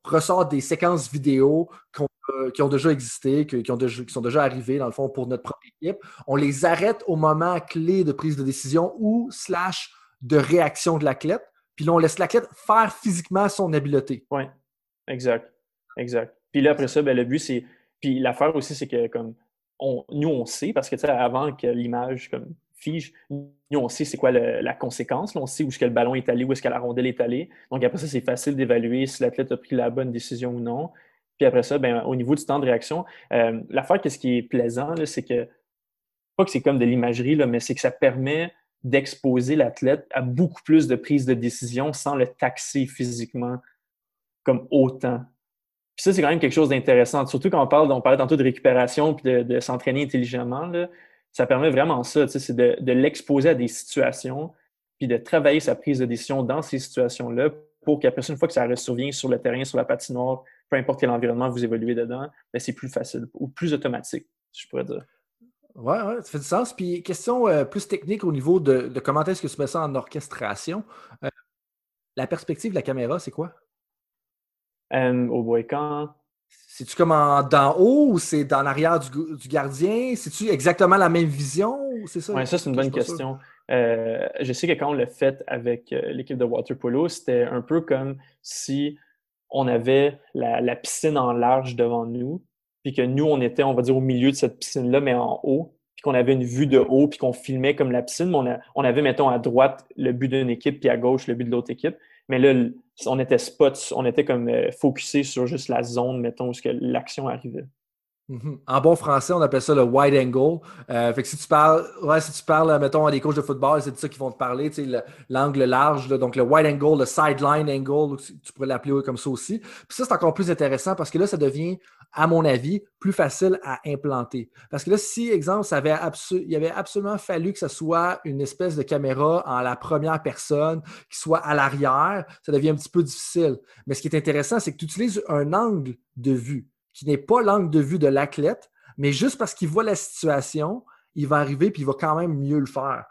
Speaker 1: ressort des séquences vidéo qu'on qui ont déjà existé, qui, ont qui, sont déjà arrivés, dans le fond, pour notre propre équipe. On les arrête au moment clé de prise de décision ou slash de réaction de l'athlète, puis là, on laisse l'athlète faire physiquement son habileté.
Speaker 2: Oui, exact. Exact. Puis là, après ça, ben, le but, c'est. Puis l'affaire aussi, c'est que comme nous, on sait, parce que avant que l'image comme fige, nous, on sait c'est quoi la conséquence. on sait où est-ce que le ballon est allé, où est-ce que la rondelle est allée. Donc après ça, c'est facile d'évaluer si l'athlète a pris la bonne décision ou non. Puis après ça, ben, au niveau du temps de réaction, euh, l'affaire, qu'est-ce qui est plaisant, c'est que, pas que c'est comme de l'imagerie, mais c'est que ça permet d'exposer l'athlète à beaucoup plus de prises de décision sans le taxer physiquement comme autant. Puis ça, c'est quand même quelque chose d'intéressant. Surtout quand on parle, on parlait tantôt de récupération puis de, s'entraîner intelligemment, ça permet vraiment ça, c'est de, l'exposer à des situations puis de travailler sa prise de décision dans ces situations-là pour qu'après une fois que ça ressurvient sur le terrain, sur la patinoire, peu importe quel environnement vous évoluez dedans, ben, c'est plus facile ou plus automatique, je pourrais dire.
Speaker 1: Oui, ouais, ça fait du sens. Puis, question euh, plus technique au niveau de, comment est-ce que tu mets ça en orchestration. Euh, la perspective de la caméra, c'est quoi?
Speaker 2: Euh, au bois quand.
Speaker 1: C'est-tu comme d'en haut ou c'est dans l'arrière du, gardien? C'est-tu exactement la même vision?
Speaker 2: C'est ça? Oui, ça, c'est une bonne question. Je sais que quand on l'a fait avec l'équipe de water polo, c'était un peu comme si on avait la, piscine en large devant nous, puis que nous, on était, on va dire, au milieu de cette piscine-là, mais en haut, puis qu'on avait une vue de haut, puis qu'on filmait comme la piscine, mais on, avait, mettons, à droite le but d'une équipe, puis à gauche le but de l'autre équipe. Mais là, on était spots, on était comme euh, focusé sur juste la zone, mettons, où l'action arrivait.
Speaker 1: Mhm. En bon français, on appelle ça le wide angle. Euh, fait que si tu parles, ouais, mettons, à des coachs de football, c'est de ça qu'ils vont te parler, tu l'angle large, donc le wide angle, le sideline angle, tu pourrais l'appeler comme ça aussi. Puis ça, c'est encore plus intéressant parce que là, ça devient, à mon avis, plus facile à implanter. Parce que là, si, exemple, ça avait il avait absolument fallu que ce soit une espèce de caméra en la première personne, qui soit à l'arrière, ça devient un petit peu difficile. Mais ce qui est intéressant, c'est que tu utilises un angle de vue qui n'est pas l'angle de vue de l'athlète, mais juste parce qu'il voit la situation, il va arriver puis il va quand même mieux le faire.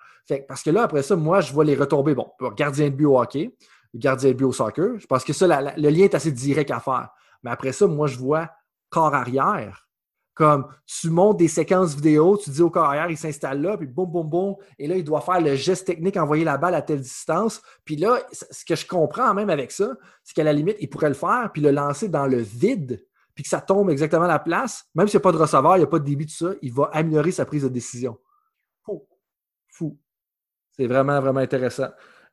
Speaker 1: Parce que là, après ça, moi, je vois les retombées. Bon, gardien de but au hockey, gardien de but au soccer. Je pense que ça, le lien est assez direct à faire. Mais après ça, moi, je vois corps arrière. Comme tu montes des séquences vidéo, tu dis au corps arrière, il s'installe là, puis boum, boum, boum. Et là, il doit faire le geste technique, envoyer la balle à telle distance. Puis là, ce que je comprends même avec ça, c'est qu'à la limite, il pourrait le faire, puis le lancer dans le vide puis que ça tombe exactement à la place, même s'il n'y a pas de receveur, il n'y a pas de débit, tout ça, il va améliorer sa prise de décision. Fou. Fou. C'est vraiment, vraiment intéressant.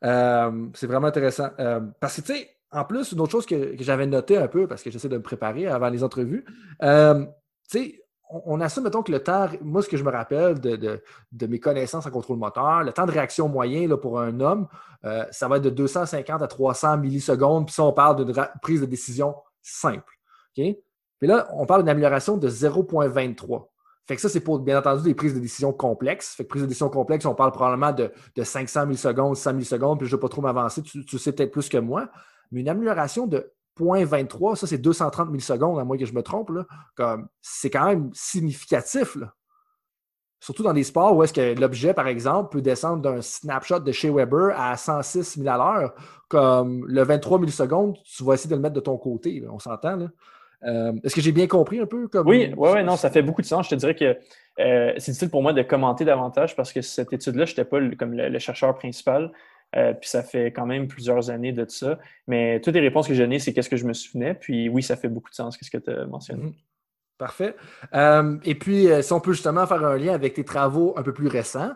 Speaker 1: Euh, c'est vraiment intéressant. Euh, parce que, tu sais, en plus, une autre chose que, j'avais noté un peu, parce que j'essaie de me préparer avant les entrevues, euh, tu sais, on, assume, mettons, que le temps, moi, ce que je me rappelle de, mes connaissances en contrôle moteur, le temps de réaction moyen pour un homme, ça va être de 250 à 300 millisecondes. Puis ça, on parle d'une prise de décision simple. OK? Puis là, on parle d'une amélioration de 0,23. Fait que ça, c'est pour, bien entendu, des prises de décision complexes. Fait que prise de décision complexe, on parle probablement de, 500 millisecondes, 100 millisecondes, puis je ne vais pas trop m'avancer, tu, tu sais peut-être plus que moi. Mais une amélioration de 0.23, ça c'est 230 millisecondes, à moins que je me trompe. Comme, c'est quand même significatif. Surtout dans des sports où est-ce que l'objet, par exemple, peut descendre d'un snapshot de chez Weber à 106 000 à l'heure. Comme le 23 millisecondes, tu vas essayer de le mettre de ton côté. on s'entend. Euh, est-ce que j'ai bien compris un peu? Comme...
Speaker 2: Oui, oui, oui, non, ça fait beaucoup de sens. Je te dirais que euh, c'est difficile pour moi de commenter davantage parce que cette étude-là, je n'étais pas comme le, chercheur principal. Euh, puis ça fait quand même plusieurs années de ça. Mais toutes les réponses que j'ai données, c'est qu'est-ce que je me souvenais. Puis oui, ça fait beaucoup de sens, qu'est-ce que tu as mentionné. Mhm.
Speaker 1: Parfait. Euh, et puis, euh, si on peut justement faire un lien avec tes travaux un peu plus récents,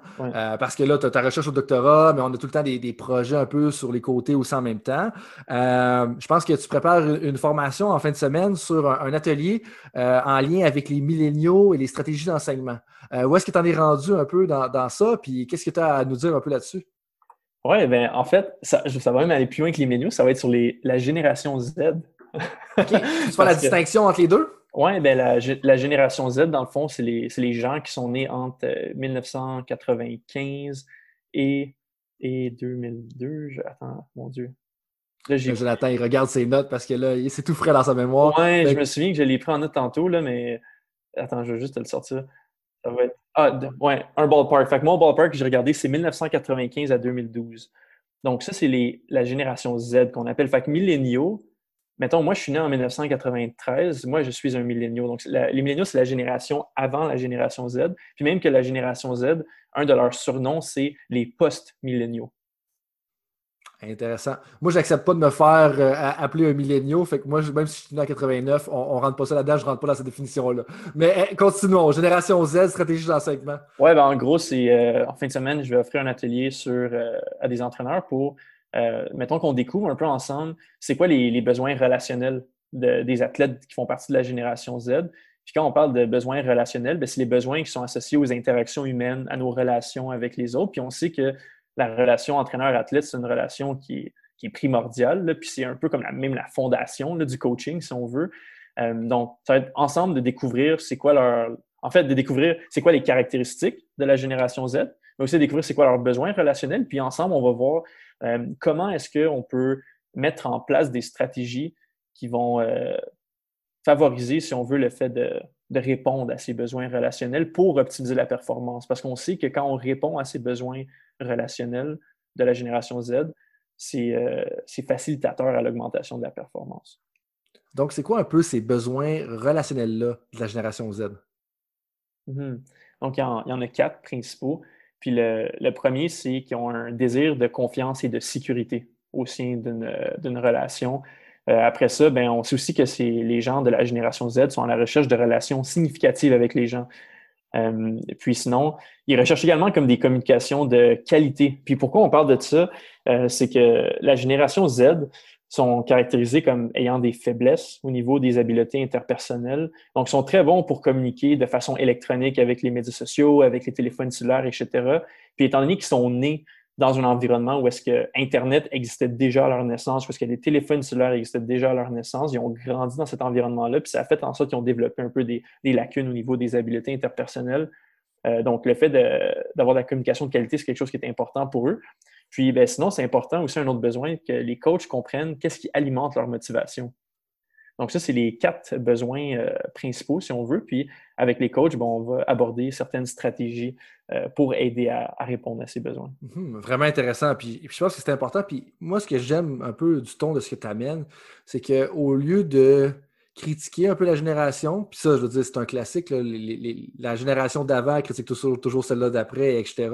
Speaker 1: parce que là, tu as ta recherche au doctorat, mais on a tout le temps des, projets un peu sur les côtés aussi en même temps. je pense que tu prépares une formation en fin de semaine sur un, atelier en lien avec les milléniaux et les stratégies d'enseignement. où est-ce que tu en es rendu un peu dans, dans ça? Puis, qu'est-ce que tu as à nous dire un peu là-dessus?
Speaker 2: Oui, ben, en fait, ça, ça, va même aller plus loin que les menus. Ça va être sur les, la génération Z.
Speaker 1: OK. Tu fais la distinction entre les deux?
Speaker 2: Oui, ben, la, la, génération Z, dans le fond, c'est les, les, gens qui sont nés entre 1995 euh, et, et 2002. attends, mon Dieu.
Speaker 1: Là, Jonathan, il regarde ses notes parce que là, c'est tout frais dans sa mémoire.
Speaker 2: Oui, je me souviens que je l'ai pris en note tantôt, là, mais attends, je vais juste te le sortir. Ça va être ah, ouais, un ballpark. Fait que mon ballpark que j'ai regardé, c'est 1995 à 2012. Donc, ça, c'est la génération Z qu'on appelle. Fait que milléniaux, mettons, moi, je suis né en 1993. Moi, je suis un milléniaux. Donc, les milléniaux, c'est la génération avant la génération Z. Puis même que la génération Z, un de leurs surnoms, c'est les post-milléniaux.
Speaker 1: Intéressant. Moi, je n'accepte pas de me faire euh, appeler un milléniaux. Fait que moi, même si je suis né en 89, on ne rentre pas ça là-dedans, je ne rentre pas dans cette définition-là. Mais eh, continuons. Génération Z, stratégie d'enseignement.
Speaker 2: Oui, ben, en gros, c'est euh, en fin de semaine, je vais offrir un atelier sur, euh, à des entraîneurs pour, mettons qu'on découvre un peu ensemble, c'est quoi les, besoins relationnels des athlètes qui font partie de la génération Z? Puis quand on parle de besoins relationnels, ben, c'est les besoins qui sont associés aux interactions humaines, à nos relations avec les autres. Puis on sait que la relation entraîneur-athlète, c'est une relation qui est, primordiale, puis c'est un peu comme la, même la fondation du coaching, si on veut. Euh, donc, ça va être ensemble de découvrir c'est quoi leur. En fait, de découvrir c'est quoi les caractéristiques de la génération Z, mais aussi de découvrir c'est quoi leurs besoins relationnels. Puis ensemble, on va voir euh, comment est-ce qu'on peut mettre en place des stratégies qui vont euh, favoriser, si on veut, le fait de, de, répondre à ces besoins relationnels pour optimiser la performance? Parce qu'on sait que quand on répond à ces besoins relationnel de la génération Z, euh, c'est facilitateur à l'augmentation de la performance.
Speaker 1: Donc, c'est quoi un peu ces besoins relationnels-là de la génération Z?
Speaker 2: Mhm. Donc, il y, en, a quatre principaux. Puis le, premier, c'est qu'ils ont un désir de confiance et de sécurité au sein d'une relation. Euh, après ça, ben, on sait aussi que les gens de la génération Z sont à la recherche de relations significatives avec les gens. Euh, puis sinon, ils recherchent également comme des communications de qualité. Puis pourquoi on parle de ça? Euh, c'est que la génération Z sont caractérisés comme ayant des faiblesses au niveau des habiletés interpersonnelles. Donc, ils sont très bons pour communiquer de façon électronique avec les médias sociaux, avec les téléphones cellulaires, etc. Puis étant donné qu'ils sont nés dans un environnement où est-ce que Internet existait déjà à leur naissance, où est-ce que les téléphones cellulaires existaient déjà à leur naissance, ils ont grandi dans cet environnement-là, puis ça a fait en sorte qu'ils ont développé un peu des, lacunes au niveau des habiletés interpersonnelles. Euh, donc, le fait d'avoir de, la communication de qualité, c'est quelque chose qui est important pour eux. Puis, ben, sinon, c'est important aussi un autre besoin que les coachs comprennent qu'est-ce qui alimente leur motivation. Donc, ça, c'est les quatre besoins euh, principaux, si on veut. Puis, avec les coachs, bon, on va aborder certaines stratégies euh, pour aider à, répondre à ces besoins.
Speaker 1: Mhm, vraiment intéressant. Puis, je pense que c'est important. Puis, moi, ce que j'aime un peu du ton de ce que tu amènes, c'est qu'au lieu de critiquer un peu la génération. Puis ça, je veux dire, c'est un classique. la génération d'avant critique toujours, celle-là d'après, etc.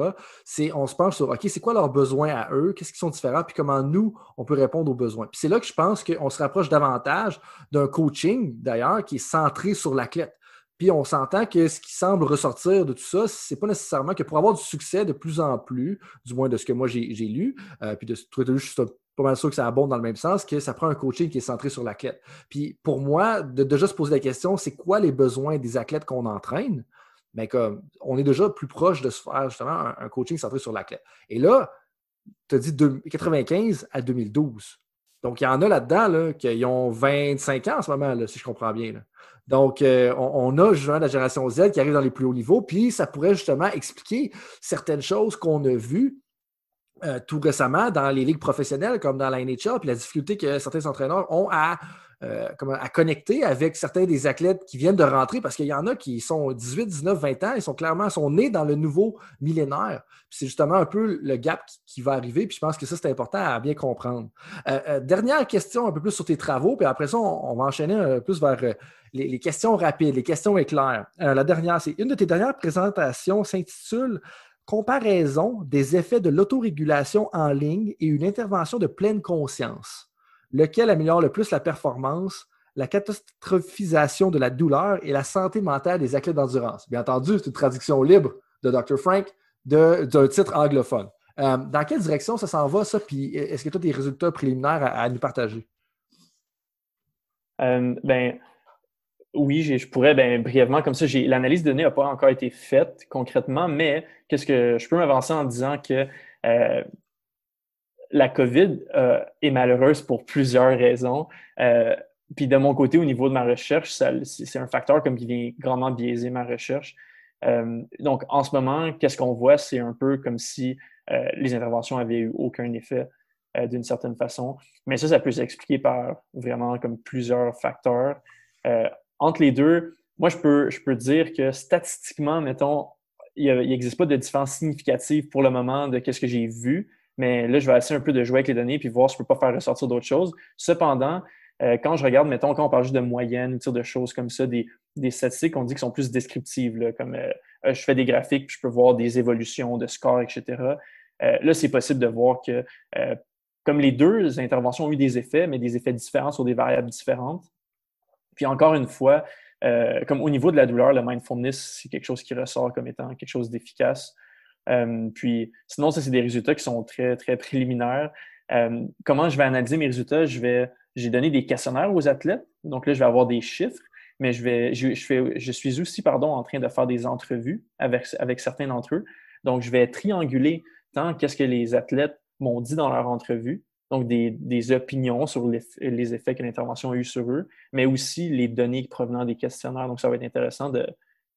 Speaker 1: C'est on se penche sur OK, c'est quoi leurs besoins à eux, qu'est-ce qui sont différents, puis comment nous, on peut répondre aux besoins? Puis c'est là que je pense qu'on se rapproche davantage d'un coaching, d'ailleurs, qui est centré sur l'athlète. Puis on s'entend que ce qui semble ressortir de tout ça, c'est pas nécessairement que pour avoir du succès de plus en plus, du moins de ce que moi j'ai lu, euh, puis de ce que je suis pas mal sûr que ça abonde dans le même sens, que ça prend un coaching qui est centré sur l'athlète. Puis pour moi, de déjà se poser la question, c'est quoi les besoins des athlètes qu'on entraîne? Mais ben, comme on est déjà plus proche de se faire justement un, coaching centré sur l'athlète. Et là, tu as dit de 95 à 2012. Donc, il y en a là-dedans là, qui ont 25 ans en ce moment, là, si je comprends bien. Donc, euh, on, a justement la génération Z qui arrive dans les plus hauts niveaux, puis ça pourrait justement expliquer certaines choses qu'on a vues euh, tout récemment dans les ligues professionnelles comme dans la NHL, puis la difficulté que certains entraîneurs ont à, euh, à connecter avec certains des athlètes qui viennent de rentrer, parce qu'il y en a qui sont 18, 19, 20 ans, ils sont clairement sont nés dans le nouveau millénaire. C'est justement un peu le gap qui, va arriver, puis je pense que ça, c'est important à bien comprendre. Euh, dernière question, un peu plus sur tes travaux, puis après ça, on, va enchaîner un peu plus vers les, les, questions rapides, les questions éclairs. la dernière, c'est une de tes dernières présentations s'intitule comparaison des effets de l'autorégulation en ligne et une intervention de pleine conscience. Lequel améliore le plus la performance, la catastrophisation de la douleur et la santé mentale des athlètes d'endurance? Bien entendu, c'est une traduction libre de Dr. Frank d'un titre anglophone. Euh, dans quelle direction ça s'en va, ça? Puis est-ce que tu as des résultats préliminaires à, nous partager?
Speaker 2: Euh, ben, oui, je pourrais ben, brièvement, comme ça, l'analyse de données n'a pas encore été faite concrètement, mais qu'est-ce que je peux m'avancer en disant que euh, la COVID euh, est malheureuse pour plusieurs raisons. Euh, puis de mon côté, au niveau de ma recherche, c'est un facteur comme qui vient grandement biaiser ma recherche. donc, en ce moment, qu'est-ce qu'on voit? C'est un peu comme si les interventions avaient eu aucun effet d'une certaine façon. Mais ça, ça peut s'expliquer par vraiment comme plusieurs facteurs entre les deux, moi, je peux, je peux dire que statistiquement, mettons, il n'existe pas de différence significative pour le moment de ce que j'ai vu, mais là, je vais essayer un peu de jouer avec les données puis voir si je ne peux pas faire ressortir d'autres choses. Cependant, euh, quand je regarde, mettons, quand on parle juste de moyenne, de choses comme ça, des, statistiques, on dit qu'ils sont plus descriptives, comme euh, euh, je fais des graphiques puis je peux voir des évolutions de scores, etc. là, c'est possible de voir que, comme les deux interventions ont eu des effets, mais des effets différents sur des variables différentes, puis encore une fois, comme au niveau de la douleur, le mindfulness, c'est quelque chose qui ressort comme étant quelque chose d'efficace. Euh, puis sinon, ça, c'est des résultats qui sont très, très préliminaires. Euh, comment je vais analyser mes résultats? Je vais, j'ai donné des questionnaires aux athlètes. Donc là, je vais avoir des chiffres, mais je, vais, je, suis aussi pardon, en train de faire des entrevues avec, avec certains d'entre eux. Donc, je vais trianguler tant qu'est-ce que les athlètes m'ont dit dans leur entrevue, donc des, opinions sur les, effets que l'intervention a eu sur eux, mais aussi les données provenant des questionnaires. Donc, ça va être intéressant de,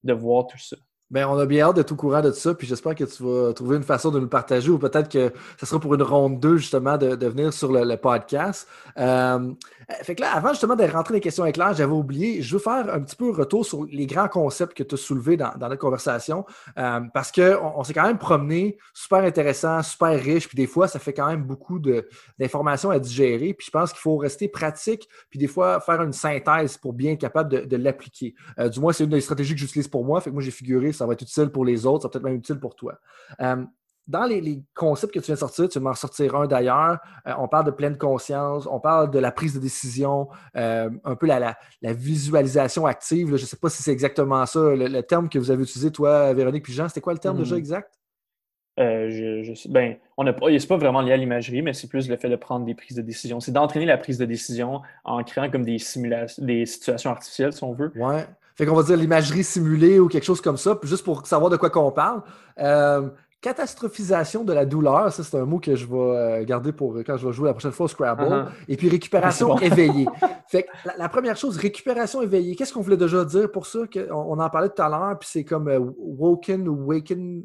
Speaker 2: de voir tout ça.
Speaker 1: Bien, on a bien hâte d'être au courant de ça, puis j'espère que tu vas trouver une façon de nous partager ou peut-être que ce sera pour une ronde 2 justement de, venir sur le, podcast. Euh, fait que là, avant justement de rentrer dans les questions éclairs, j'avais oublié, je veux faire un petit peu retour sur les grands concepts que tu as soulevés dans, notre conversation euh, parce qu'on on, s'est quand même promené, super intéressant, super riche, puis des fois, ça fait quand même beaucoup d'informations à digérer, puis je pense qu'il faut rester pratique, puis des fois faire une synthèse pour bien être capable de, de l'appliquer. Euh, du moins, c'est une des stratégies que j'utilise pour moi, fait que moi j'ai figuré ça va être utile pour les autres, ça va peut-être même utile pour toi. Euh, dans les, concepts que tu viens de sortir, tu vas m'en sortir un d'ailleurs, euh, on parle de pleine conscience, on parle de la prise de décision, euh, un peu la, visualisation active. je ne sais pas si c'est exactement ça, le, terme que vous avez utilisé, toi, Véronique puis Jean, c'était quoi le terme déjà hmm. exact?
Speaker 2: je, ben, on n'est pas vraiment lié à l'imagerie, mais c'est plus le fait de prendre des prises de décision. C'est d'entraîner la prise de décision en créant comme des simulations, des situations artificielles, si on veut.
Speaker 1: Ouais. Fait qu'on va dire l'imagerie simulée ou quelque chose comme ça, juste pour savoir de quoi qu'on parle. Euh, catastrophisation de la douleur, ça c'est un mot que je vais euh, garder pour quand je vais jouer la prochaine fois au Scrabble. Uh-huh. Et puis récupération ah, éveillée. fait que la, première chose, récupération éveillée. Qu'est-ce qu'on voulait déjà dire pour ça? on, en parlait tout à l'heure, puis c'est comme euh, woken ou waken.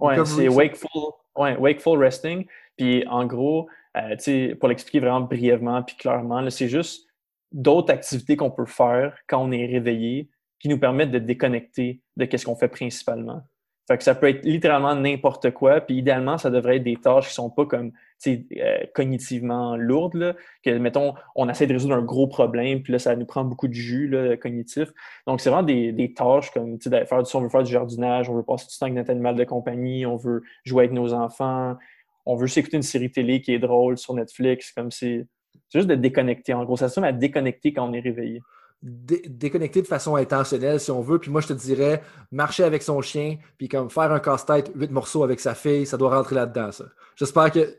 Speaker 2: oui, c'est wakeful, ouais, wakeful resting. Puis en gros, pour l'expliquer vraiment brièvement puis clairement, c'est juste d'autres activités qu'on peut faire quand on est réveillé qui nous permettent de déconnecter de ce qu'on fait principalement. Fait que ça peut être littéralement n'importe quoi. Puis idéalement, ça devrait être des tâches qui sont pas comme euh, cognitivement lourdes. Là, que, mettons, on essaie de résoudre un gros problème, puis là, ça nous prend beaucoup de jus là, cognitif. Donc, c'est vraiment des, tâches comme faire, si on veut faire du jardinage, on veut passer du temps avec notre animal de compagnie, on veut jouer avec nos enfants, on veut juste écouter une série télé qui est drôle sur Netflix, comme c'est juste de déconnecter. En gros, ça se à déconnecter quand on est réveillé
Speaker 1: déconnecter de façon intentionnelle, si on veut. Puis moi, je te dirais, marcher avec son chien, puis comme faire un casse-tête, huit morceaux avec sa fille, ça doit rentrer là-dedans, ça. J'espère que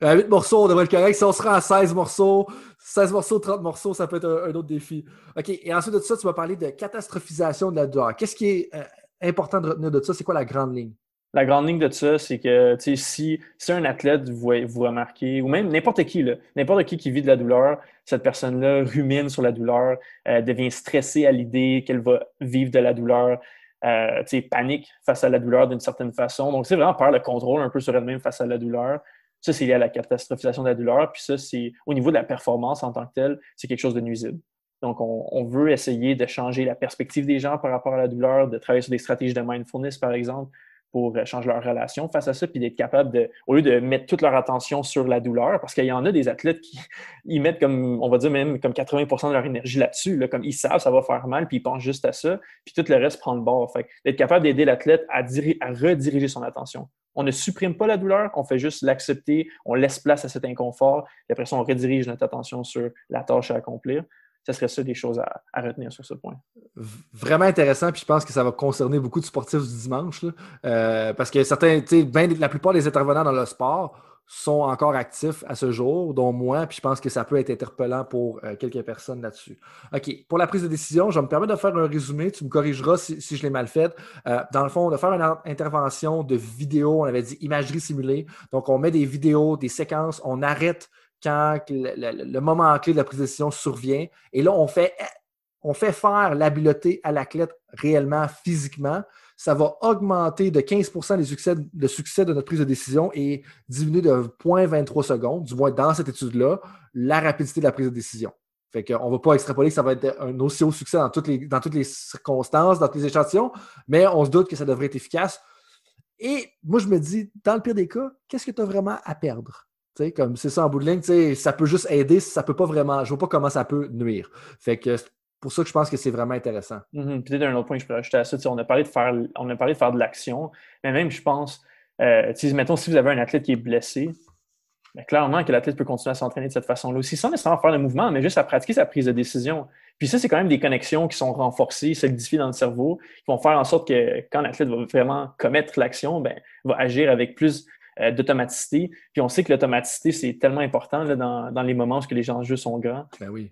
Speaker 1: à huit morceaux, on devrait être correct. Si on sera à 16 morceaux, 16 morceaux, 30 morceaux, ça peut être un, autre défi. OK. Et ensuite de ça, tu vas parler de catastrophisation de la douleur. Qu'est-ce qui est euh, important de retenir de ça? C'est quoi la grande ligne?
Speaker 2: La grande ligne de ça, c'est que si, si un athlète vous, vous remarquez, ou même n'importe qui, n'importe qui qui vit de la douleur, cette personne-là rumine sur la douleur, euh, devient stressée à l'idée qu'elle va vivre de la douleur, euh, panique face à la douleur d'une certaine façon. Donc, c'est vraiment perdre le contrôle un peu sur elle-même face à la douleur. Ça, c'est lié à la catastrophisation de la douleur. Puis ça, c'est au niveau de la performance en tant que telle, c'est quelque chose de nuisible. Donc, on, on, veut essayer de changer la perspective des gens par rapport à la douleur, de travailler sur des stratégies de mindfulness, par exemple, pour euh, changer leur relation face à ça, puis d'être capable de, au lieu de mettre toute leur attention sur la douleur, parce qu'il y en a des athlètes qui ils mettent comme, on va dire même comme 80% de leur énergie là-dessus, là, comme ils savent ça va faire mal, puis ils pensent juste à ça, puis tout le reste prend le bord. Fait d'être capable d'aider l'athlète à, rediriger son attention. On ne supprime pas la douleur, on fait juste l'accepter, on laisse place à cet inconfort, et après ça, on redirige notre attention sur la tâche à accomplir ce serait ça des choses à, retenir sur ce point.
Speaker 1: Vraiment intéressant, puis je pense que ça va concerner beaucoup de sportifs du dimanche, euh, parce que certains, ben, la plupart des intervenants dans le sport sont encore actifs à ce jour, dont moi, puis je pense que ça peut être interpellant pour euh, quelques personnes là-dessus. OK, pour la prise de décision, je vais me permettre de faire un résumé, tu me corrigeras si, je l'ai mal fait. Euh, dans le fond, de faire une intervention de vidéo, on avait dit imagerie simulée, donc on met des vidéos, des séquences, on arrête quand le, moment clé de la prise de décision survient. Et là, on fait, on fait faire l'habileté à l'athlète réellement, physiquement. Ça va augmenter de 15 les succès, le succès de notre prise de décision et diminuer de 0.23 secondes, du moins dans cette étude-là, la rapidité de la prise de décision. Fait qu'on ne va pas extrapoler que ça va être un aussi haut succès dans toutes, les, dans toutes les circonstances, dans tous les échantillons, mais on se doute que ça devrait être efficace. Et moi, je me dis, dans le pire des cas, qu'est-ce que tu as vraiment à perdre? Comme c'est ça en bout de ligne, ça peut juste aider, ça peut pas vraiment. Je vois pas comment ça peut nuire. Fait que pour ça que je pense que c'est vraiment intéressant.
Speaker 2: Mm-hmm. Peut-être un autre point que je peux rajouter à ça, on a parlé de faire, on a parlé de faire de l'action, mais même je pense, euh, mettons, si vous avez un athlète qui est blessé, ben, clairement que l'athlète peut continuer à s'entraîner de cette façon-là aussi, sans nécessairement faire le mouvement, mais juste à pratiquer sa prise de décision. Puis ça, c'est quand même des connexions qui sont renforcées, solidifiées dans le cerveau, qui vont faire en sorte que quand l'athlète va vraiment commettre l'action, ben, va agir avec plus euh, d'automaticité. Puis on sait que l'automaticité, c'est tellement important dans, les moments où les enjeux sont grands.
Speaker 1: Ben oui.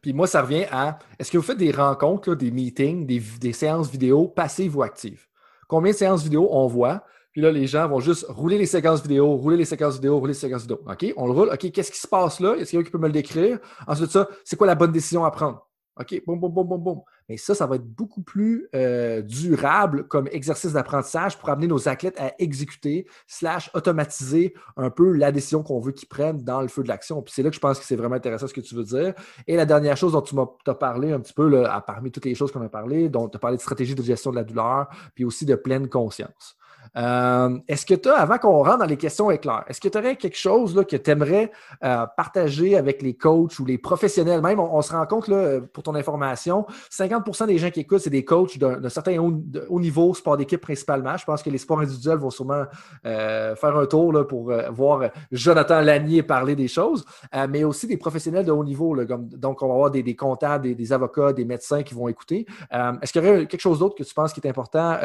Speaker 1: Puis moi, ça revient à est-ce que vous faites des rencontres, des meetings, des, séances vidéo passives ou actives? Combien de séances vidéo on voit? Puis là, les gens vont juste rouler les séquences vidéo, rouler les séquences vidéo, rouler les séquences vidéo. OK, on le roule. OK, qu'est-ce qui se passe là? Est-ce qu'il y a quelqu'un qui peut me le décrire? Ensuite ça, c'est quoi la bonne décision à prendre? OK, boum, boum, boum, boum, boum. Mais ça, ça va être beaucoup plus euh, durable comme exercice d'apprentissage pour amener nos athlètes à exécuter, slash automatiser un peu la décision qu'on veut qu'ils prennent dans le feu de l'action. Puis c'est là que je pense que c'est vraiment intéressant ce que tu veux dire. Et la dernière chose dont tu m'as parlé un petit peu, là, parmi toutes les choses qu'on a parlé, dont tu as parlé de stratégie de gestion de la douleur, puis aussi de pleine conscience. Euh, est-ce que tu as, avant qu'on rentre dans les questions éclairs, est-ce que tu aurais quelque chose que tu aimerais euh, partager avec les coachs ou les professionnels? Même, on, se rend compte, là, pour ton information, 50% des gens qui écoutent, c'est des coachs d'un certain haut, niveau, sport d'équipe principalement. Je pense que les sports individuels vont sûrement euh, faire un tour pour voir Jonathan Lanier parler des choses, mais aussi des professionnels de haut niveau. Donc, on va avoir des, des comptables, des, des, avocats, des médecins qui vont écouter. est-ce qu'il y aurait quelque chose d'autre que tu penses qui est important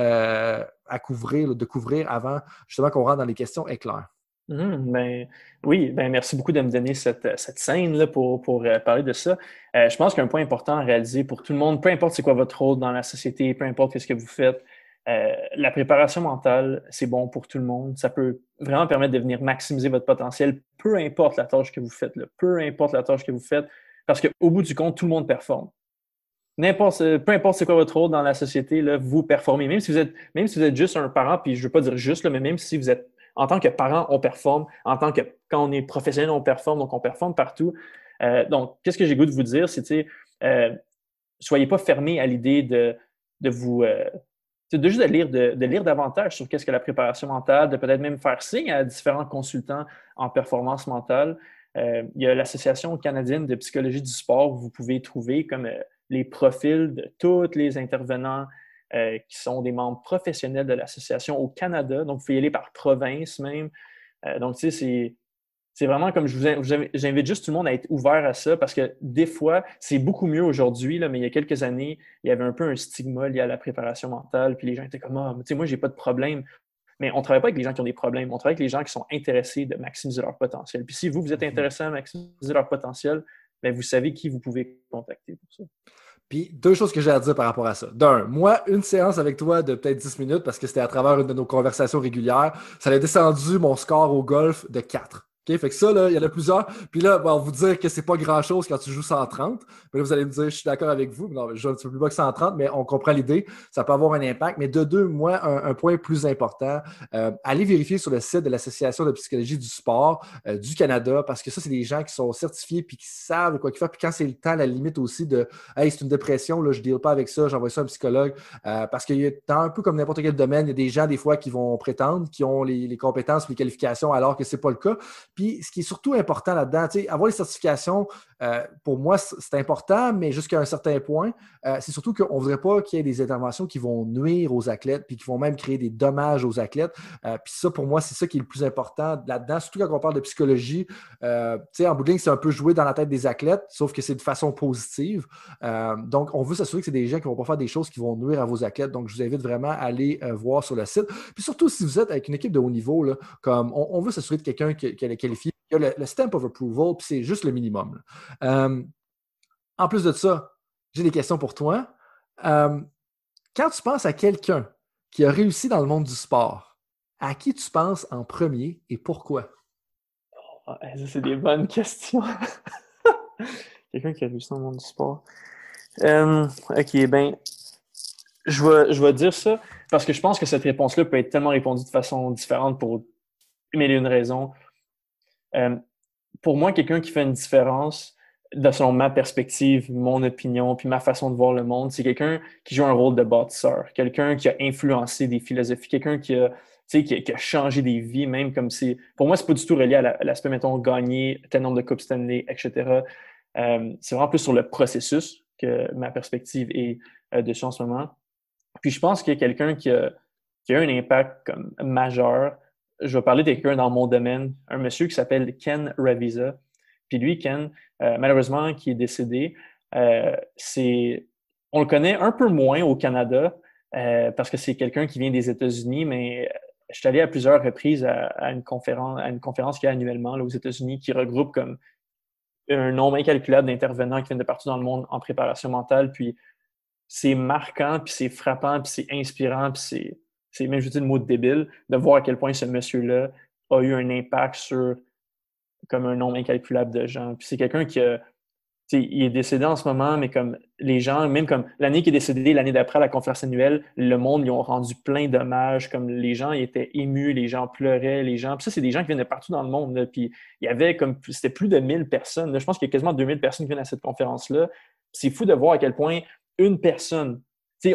Speaker 1: à couvrir, de couvrir avant justement qu'on rentre dans les questions éclairs.
Speaker 2: Mmh, ben, oui, ben, merci beaucoup de me donner cette, scène là pour, pour euh, parler de ça. Euh, je pense qu'un point important à réaliser pour tout le monde, peu importe c'est quoi votre rôle dans la société, peu importe ce que vous faites, euh, la préparation mentale, c'est bon pour tout le monde. Ça peut vraiment permettre de venir maximiser votre potentiel, peu importe la tâche que vous faites, peu importe la tâche que vous faites, parce qu'au bout du compte, tout le monde performe peu importe c'est quoi votre rôle dans la société, là, vous performez. Même si vous êtes, même si vous êtes juste un parent, puis je ne veux pas dire juste, là, mais même si vous êtes en tant que parent, on performe. En tant que quand on est professionnel, on performe, donc on performe partout. Euh, donc, qu'est-ce que j'ai goût de vous dire, c'est euh, soyez pas fermés à l'idée de, de vous, euh, de juste de lire, de, lire davantage sur qu'est-ce que la préparation mentale, de peut-être même faire signe à différents consultants en performance mentale. Euh, il y a l'Association canadienne de psychologie du sport vous pouvez trouver comme euh, les profils de tous les intervenants euh, qui sont des membres professionnels de l'association au Canada. Donc, vous pouvez y aller par province même. donc, tu sais, c'est vraiment comme je vous j'invite juste tout le monde à être ouvert à ça parce que des fois, c'est beaucoup mieux aujourd'hui, mais il y a quelques années, il y avait un peu un stigma lié à la préparation mentale, puis les gens étaient comme Ah, tu sais, moi, j'ai pas de problème. Mais on ne travaille pas avec les gens qui ont des problèmes, on travaille avec les gens qui sont intéressés de maximiser leur potentiel. Puis si vous, vous êtes mm-hmm. intéressé à maximiser leur potentiel, bien, vous savez qui vous pouvez contacter pour ça.
Speaker 1: Puis deux choses que j'ai à dire par rapport à ça. D'un, moi, une séance avec toi de peut-être 10 minutes, parce que c'était à travers une de nos conversations régulières, ça a descendu mon score au golf de 4. OK, fait que ça, là, il y en a plusieurs. Puis là, on va vous dire que c'est pas grand-chose quand tu joues 130. Mais là, vous allez me dire, je suis d'accord avec vous. Non, je joue un petit peu plus bas que 130, mais on comprend l'idée. Ça peut avoir un impact. Mais de deux, moi, un, point plus important, euh, allez vérifier sur le site de l'Association de psychologie du sport euh, du Canada, parce que ça, c'est des gens qui sont certifiés puis qui savent quoi qu'ils font. Puis quand c'est le temps, la limite aussi de Hey, c'est une dépression, là, je ne deal pas avec ça, j'envoie ça à un psychologue. Euh, parce qu'il y a un peu comme n'importe quel domaine, il y a des gens, des fois, qui vont prétendre, qui ont les, les compétences, les qualifications, alors que ce n'est pas le cas. Puis ce qui est surtout important là-dedans, avoir les certifications, euh, pour moi, c'est important, mais jusqu'à un certain point, euh, c'est surtout qu'on ne voudrait pas qu'il y ait des interventions qui vont nuire aux athlètes, puis qui vont même créer des dommages aux athlètes. Euh, puis ça, pour moi, c'est ça qui est le plus important là-dedans, surtout quand on parle de psychologie. en bout de ligne, c'est un peu joué dans la tête des athlètes, sauf que c'est de façon positive. donc, on veut s'assurer que c'est des gens qui ne vont pas faire des choses qui vont nuire à vos athlètes. Donc, je vous invite vraiment à aller voir sur le site. Puis surtout, si vous êtes avec une équipe de haut niveau, là, comme on, veut s'assurer de quelqu'un qui est qualifié le, stamp of approval, puis c'est juste le minimum. Euh, en plus de ça, j'ai des questions pour toi. Euh, quand tu penses à quelqu'un qui a réussi dans le monde du sport, à qui tu penses en premier et pourquoi?
Speaker 2: Oh, ça, c'est des bonnes questions. quelqu'un qui a réussi dans le monde du sport. Euh, ok, ben, je vais, je vais dire ça parce que je pense que cette réponse-là peut être tellement répondue de façon différente pour mille une raisons. Euh, pour moi, quelqu'un qui fait une différence, de selon ma perspective, mon opinion, puis ma façon de voir le monde, c'est quelqu'un qui joue un rôle de bâtisseur, quelqu'un qui a influencé des philosophies, quelqu'un qui a, qui, a, changé des vies, même comme si. Pour moi, c'est pas du tout relié à l'aspect, mettons, gagner tel nombre de Coupes Stanley, etc. Euh, c'est vraiment plus sur le processus que ma perspective est euh, dessus en ce moment. Puis je pense qu'il y a quelqu'un qui a, qui a un impact comme majeur je vais parler de quelqu'un dans mon domaine, un monsieur qui s'appelle Ken Ravisa. Puis lui, Ken, euh, malheureusement, qui est décédé, euh, c'est, on le connaît un peu moins au Canada euh, parce que c'est quelqu'un qui vient des États-Unis, mais je suis allé à plusieurs reprises à, une conférence, à une conférence qu'il y a annuellement aux États-Unis qui regroupe comme un nombre incalculable d'intervenants qui viennent de partout dans le monde en préparation mentale. Puis c'est marquant, puis c'est frappant, puis c'est inspirant, puis c'est c'est même, dis le mot débile, de voir à quel point ce monsieur-là a eu un impact sur comme un nombre incalculable de gens. Puis c'est quelqu'un qui il est décédé en ce moment, mais comme les gens, même comme l'année qui est décédé, l'année d'après la conférence annuelle, le monde, ils ont rendu plein d'hommages, comme les gens ils étaient émus, les gens pleuraient, les gens. Puis ça, c'est des gens qui viennent de partout dans le monde. Puis il y avait comme, c'était plus de 1000 personnes. Je pense qu'il y a quasiment 2000 personnes qui viennent à cette conférence-là. C'est fou de voir à quel point une personne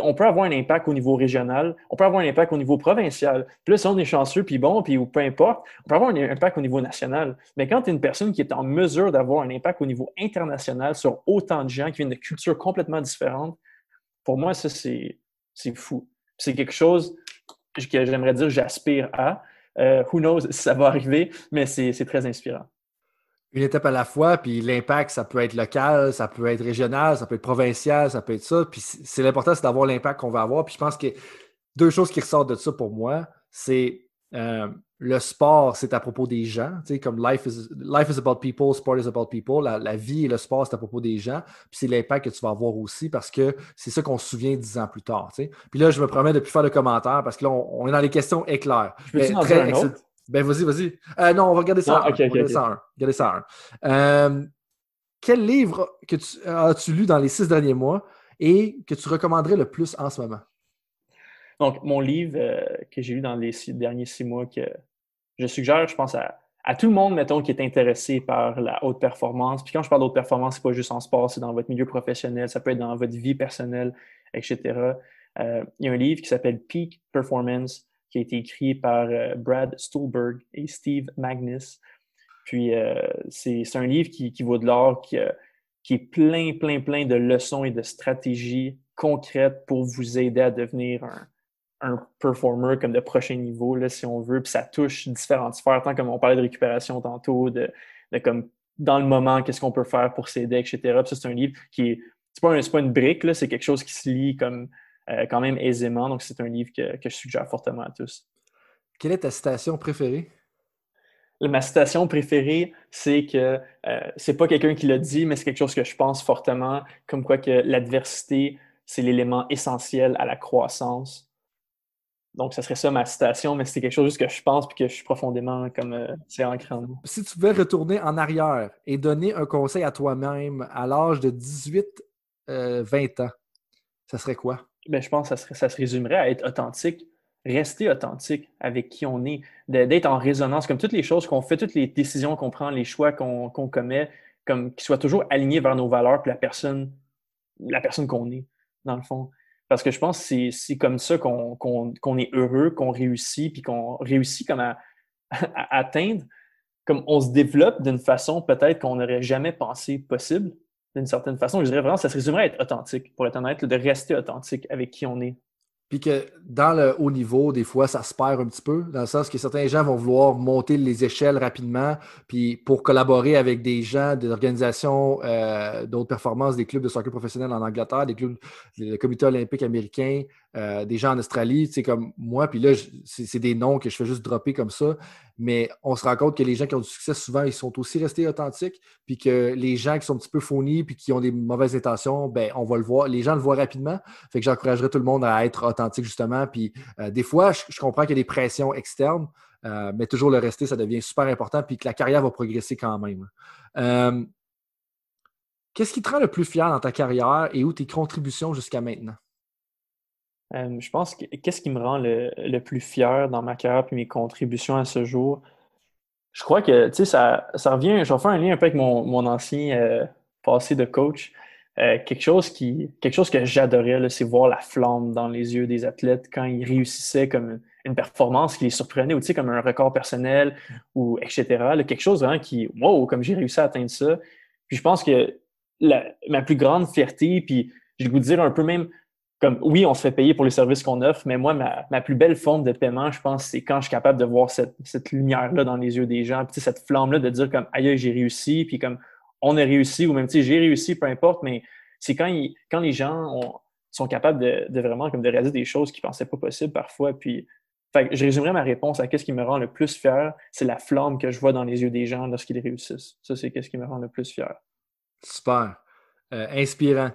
Speaker 2: on peut avoir un impact au niveau régional, on peut avoir un impact au niveau provincial. Puis là, si on est chanceux, puis bon, puis peu importe, on peut avoir un impact au niveau national. Mais quand tu es une personne qui est en mesure d'avoir un impact au niveau international sur autant de gens qui viennent de cultures complètement différentes, pour moi, ça, c'est fou. C'est quelque chose que j'aimerais dire j'aspire à. Euh, who knows si ça va arriver, mais c'est très inspirant
Speaker 1: une étape à la fois, puis l'impact, ça peut être local, ça peut être régional, ça peut être provincial, ça peut être ça. Puis c'est l'important, c'est d'avoir l'impact qu'on va avoir. Puis je pense que deux choses qui ressortent de ça pour moi, c'est euh, le sport, c'est à propos des gens. Tu sais, comme life is, life is about people, sport is about people. La, vie et le sport, c'est à propos des gens. Puis c'est l'impact que tu vas avoir aussi parce que c'est ça qu'on se souvient dix ans plus tard. Tu sais. Puis là, je me promets de ne plus faire de commentaires parce que là, on, est dans les questions éclairs.
Speaker 2: Je peux très, un autre?
Speaker 1: Ben, vas-y, vas-y. Euh, non, on va regarder ça. Ah, on va ça ça euh, quel livre que tu, as-tu lu dans les six derniers mois et que tu recommanderais le plus en ce moment?
Speaker 2: Donc, mon livre euh, que j'ai lu dans les six, derniers six mois que je suggère, je pense à, tout le monde, mettons, qui est intéressé par la haute performance. Puis quand je parle de haute performance, c'est pas juste en sport, c'est dans votre milieu professionnel, ça peut être dans votre vie personnelle, etc. il y a un livre qui s'appelle Peak Performance qui a été écrit par Brad Stulberg et Steve Magnus. Puis c'est un livre qui, qui vaut de l'or, qui, qui est plein, plein, plein de leçons et de stratégies concrètes pour vous aider à devenir un, un performer comme de prochain niveau, là, si on veut. Puis ça touche différentes sphères, tant comme on parlait de récupération tantôt, de, comme dans le moment, qu'est-ce qu'on peut faire pour s'aider, etc. Puis ça, c'est un livre qui est. C'est pas, pas une brique, c'est quelque chose qui se lit comme euh, quand même aisément. Donc, c'est un livre que, je suggère fortement à tous.
Speaker 1: Quelle est ta citation préférée?
Speaker 2: Ma citation préférée, c'est que euh, c'est pas quelqu'un qui l'a dit, mais c'est quelque chose que je pense fortement, comme quoi que l'adversité, c'est l'élément essentiel à la croissance. Donc, ça serait ça ma citation, mais c'est quelque chose que je pense et que je suis profondément comme euh, c'est ancré en moi.
Speaker 1: Si tu pouvais retourner en arrière et donner un conseil à toi-même à l'âge de 18-20 euh, ans, ça serait quoi?
Speaker 2: Ben, je pense que ça, se résumerait à être authentique, rester authentique avec qui on est, d'être en résonance, comme toutes les choses qu'on fait, toutes les décisions qu'on prend, les choix qu'on commet, comme qu'ils soient toujours alignés vers nos valeurs et la personne, la personne qu'on est, dans le fond. Parce que je pense que c'est comme ça qu'on est heureux, qu'on réussit, puis qu'on réussit comme à, atteindre, comme on se développe d'une façon peut-être qu'on n'aurait jamais pensé possible, d'une certaine façon. Je dirais vraiment, ça se résumerait à être authentique, pour être honnête, de rester authentique avec qui on est.
Speaker 1: Puis que dans le haut niveau, des fois, ça se perd un petit peu, dans le sens que certains gens vont vouloir monter les échelles rapidement, puis pour collaborer avec des gens, des organisations euh, d'autres performances, des clubs de soccer professionnels en Angleterre, des clubs, le comité olympique américain, euh, des gens en Australie, c'est comme moi, puis là, c'est des noms que je fais juste dropper comme ça, mais on se rend compte que les gens qui ont du succès, souvent, ils sont aussi restés authentiques, puis que les gens qui sont un petit peu faunis, puis qui ont des mauvaises intentions, ben, on va le voir, les gens le voient rapidement, fait que j'encouragerais tout le monde à être authentique, justement, puis euh, des fois, je, comprends qu'il y a des pressions externes, euh, mais toujours le rester, ça devient super important, puis que la carrière va progresser quand même. Qu'est-ce qui te rend le plus fier dans ta carrière et où tes contributions jusqu'à maintenant?
Speaker 2: Euh, je pense que qu'est-ce qui me rend le, plus fier dans ma carrière et mes contributions à ce jour? Je crois que ça, ça revient, je vais faire un lien un peu avec mon, ancien euh, passé de coach. Euh, quelque, chose qui, quelque chose que j'adorais, c'est voir la flamme dans les yeux des athlètes quand ils réussissaient comme une performance qui les surprenait, ou comme un record personnel, ou etc. quelque chose vraiment qui, wow, comme j'ai réussi à atteindre ça. Puis je pense que ma plus grande fierté, puis je vais vous dire un peu même comme oui, on se fait payer pour les services qu'on offre, mais moi, ma, plus belle forme de paiement, je pense, c'est quand je suis capable de voir cette, lumière-là dans les yeux des gens, puis cette flamme-là de dire comme aïe, j'ai réussi, puis comme on a réussi, ou même j'ai réussi, peu importe, mais c'est quand, les gens sont capables de, vraiment comme de réaliser des choses qu'ils ne pensaient pas possibles parfois. Puis je résumerai ma réponse à qu'est-ce qui me rend le plus fier, c'est la flamme que je vois dans les yeux des gens lorsqu'ils réussissent. Ça, c'est qu'est-ce qui me rend le plus fier.
Speaker 1: Super. Euh, inspirant.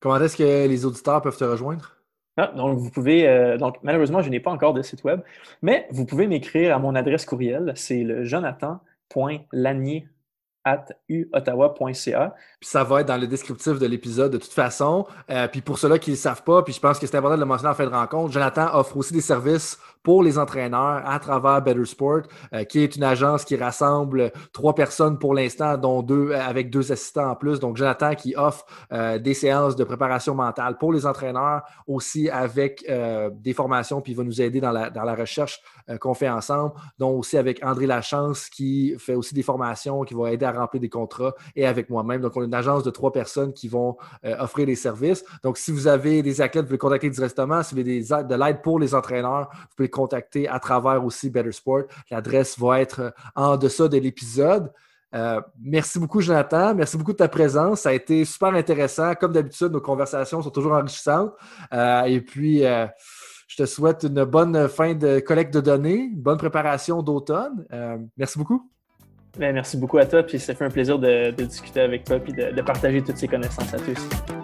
Speaker 1: Comment est-ce que les auditeurs peuvent te rejoindre?
Speaker 2: Ah, donc, vous pouvez. Euh, donc, malheureusement, je n'ai pas encore de site web, mais vous pouvez m'écrire à mon adresse courriel. C'est le jonathan.lanier at uottawa.ca.
Speaker 1: Puis ça va être dans le descriptif de l'épisode de toute façon. Euh, puis pour ceux-là qui ne le savent pas, puis je pense que c'est important de le mentionner en fin de rencontre, Jonathan offre aussi des services pour les entraîneurs à travers Better Sport, euh, qui est une agence qui rassemble trois personnes pour l'instant, dont deux euh, avec deux assistants en plus. Donc, Jonathan qui offre des séances de préparation mentale pour les entraîneurs, aussi avec des formations, puis il va nous aider dans la, dans la recherche qu'on fait ensemble, dont aussi avec André Lachance qui fait aussi des formations, qui va aider à remplir des contrats, et avec moi-même. Donc, on est une agence de trois personnes qui vont offrir des services. Donc, si vous avez des athlètes, vous pouvez contacter directement. Si vous avez de l'aide pour les entraîneurs, vous pouvez contacter à travers aussi Better Sport. L'adresse va être euh, en deçà de l'épisode. Euh, merci beaucoup, Jonathan. Merci beaucoup de ta présence. Ça a été super intéressant. Comme d'habitude, nos conversations sont toujours enrichissantes. Euh, et puis, je te souhaite une bonne fin de collecte de données, bonne préparation d'automne. merci beaucoup.
Speaker 2: Ben, merci beaucoup à toi. Puis ça fait un plaisir de, discuter avec toi de, de partager toutes ces connaissances à tous.